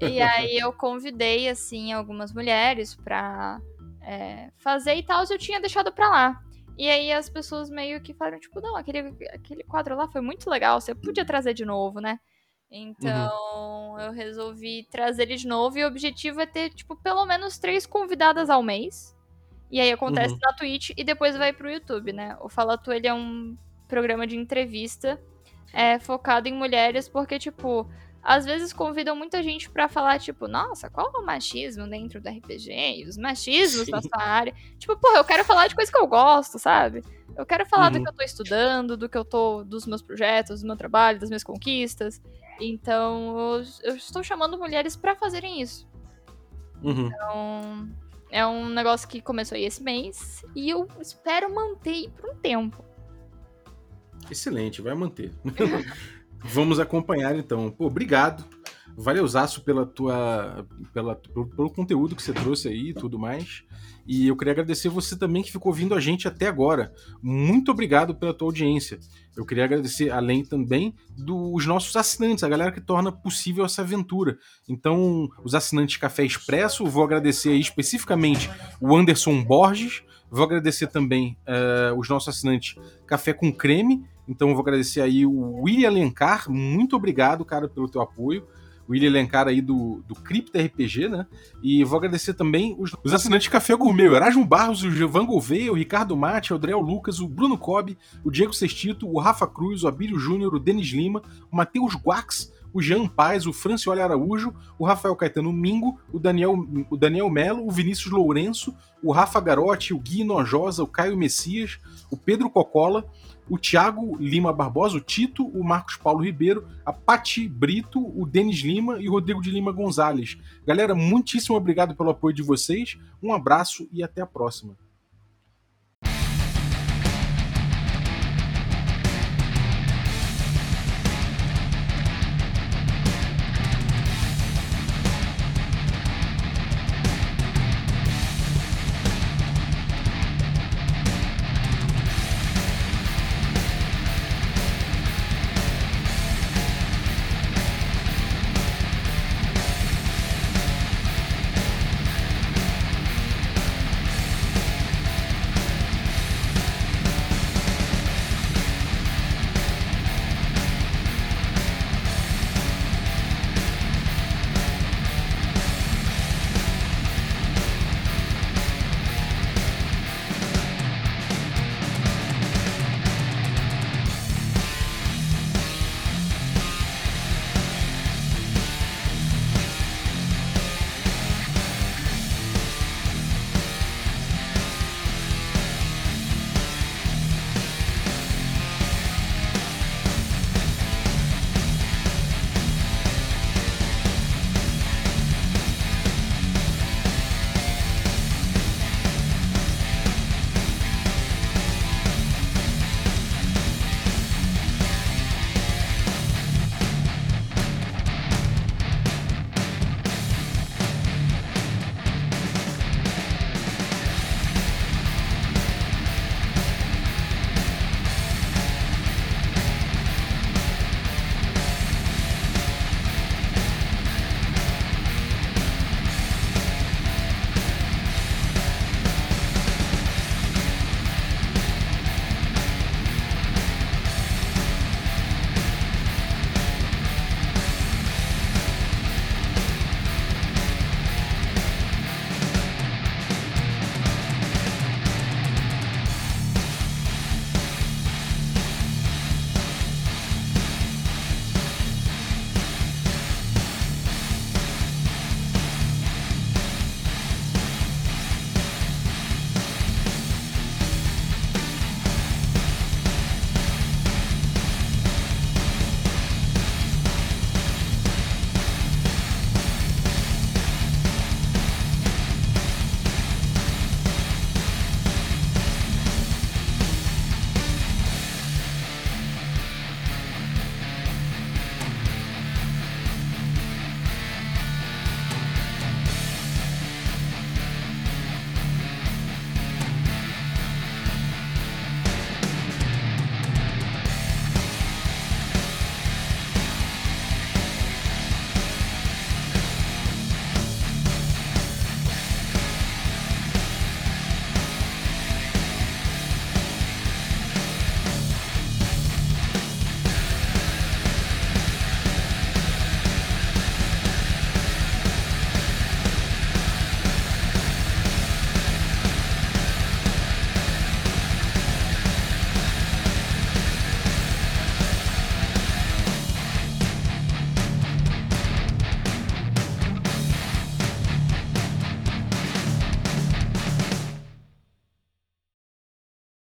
E aí eu convidei, assim, algumas mulheres pra é, fazer e tal, eu tinha deixado pra lá. E aí as pessoas meio que falaram, tipo, não, aquele, aquele quadro lá foi muito legal, você podia trazer de novo, né? Então eu resolvi trazer ele de novo e o objetivo é ter, tipo, pelo menos três convidadas ao mês. E aí acontece Uhum. na Twitch e depois vai pro YouTube, né? O Fala Tu, ele é um programa de entrevista é, focado em mulheres, porque, tipo, às vezes convidam muita gente pra falar, tipo, nossa, qual é o machismo dentro do RPG? E os machismos na Sim. sua área. Tipo, porra, eu quero falar de coisa que eu gosto, sabe? Eu quero falar do Uhum. que eu tô estudando, do que eu tô. dos meus projetos, do meu trabalho, das minhas conquistas. Então, eu, eu estou chamando mulheres pra fazerem isso. Uhum. Então, é um negócio que começou aí esse mês e eu espero manter por um tempo. Excelente, vai manter. Vamos acompanhar então. Pô, obrigado. Valeuzaço pela tua, pela, pelo, pelo conteúdo que você trouxe aí e tudo mais. E eu queria agradecer você também que ficou ouvindo a gente até agora. Muito obrigado pela tua audiência. Eu queria agradecer, além também, dos nossos assinantes, a galera que torna possível essa aventura. Então, os assinantes Café Expresso, vou agradecer aí especificamente o Anderson Borges, vou agradecer também eh, os nossos assinantes Café com Creme, então eu vou agradecer aí o William Alencar, muito obrigado, cara, pelo teu apoio. William Alencar aí do, do Cripta RPG, né? E vou agradecer também os, os assinantes de Café Gourmet, o Erasmo Barros, o Giovanni Gouveia, o Ricardo Mate, o Adriel Lucas, o Bruno Cobb, o Diego Sestito, o Rafa Cruz, o Abílio Júnior, o Denis Lima, o Matheus Guax, o Jean Paz, o Francioli Araújo, o Rafael Caetano Mingo, o Daniel, o Daniel Melo, o Vinícius Lourenço, o Rafa Garotti, o Gui Nojosa, o Caio Messias, o Pedro Cocola, o Thiago Lima Barbosa, o Tito, o Marcos Paulo Ribeiro, a Pati Brito, o Denis Lima e o Rodrigo de Lima Gonzalez. Galera, muitíssimo obrigado pelo apoio de vocês, um abraço e até a próxima.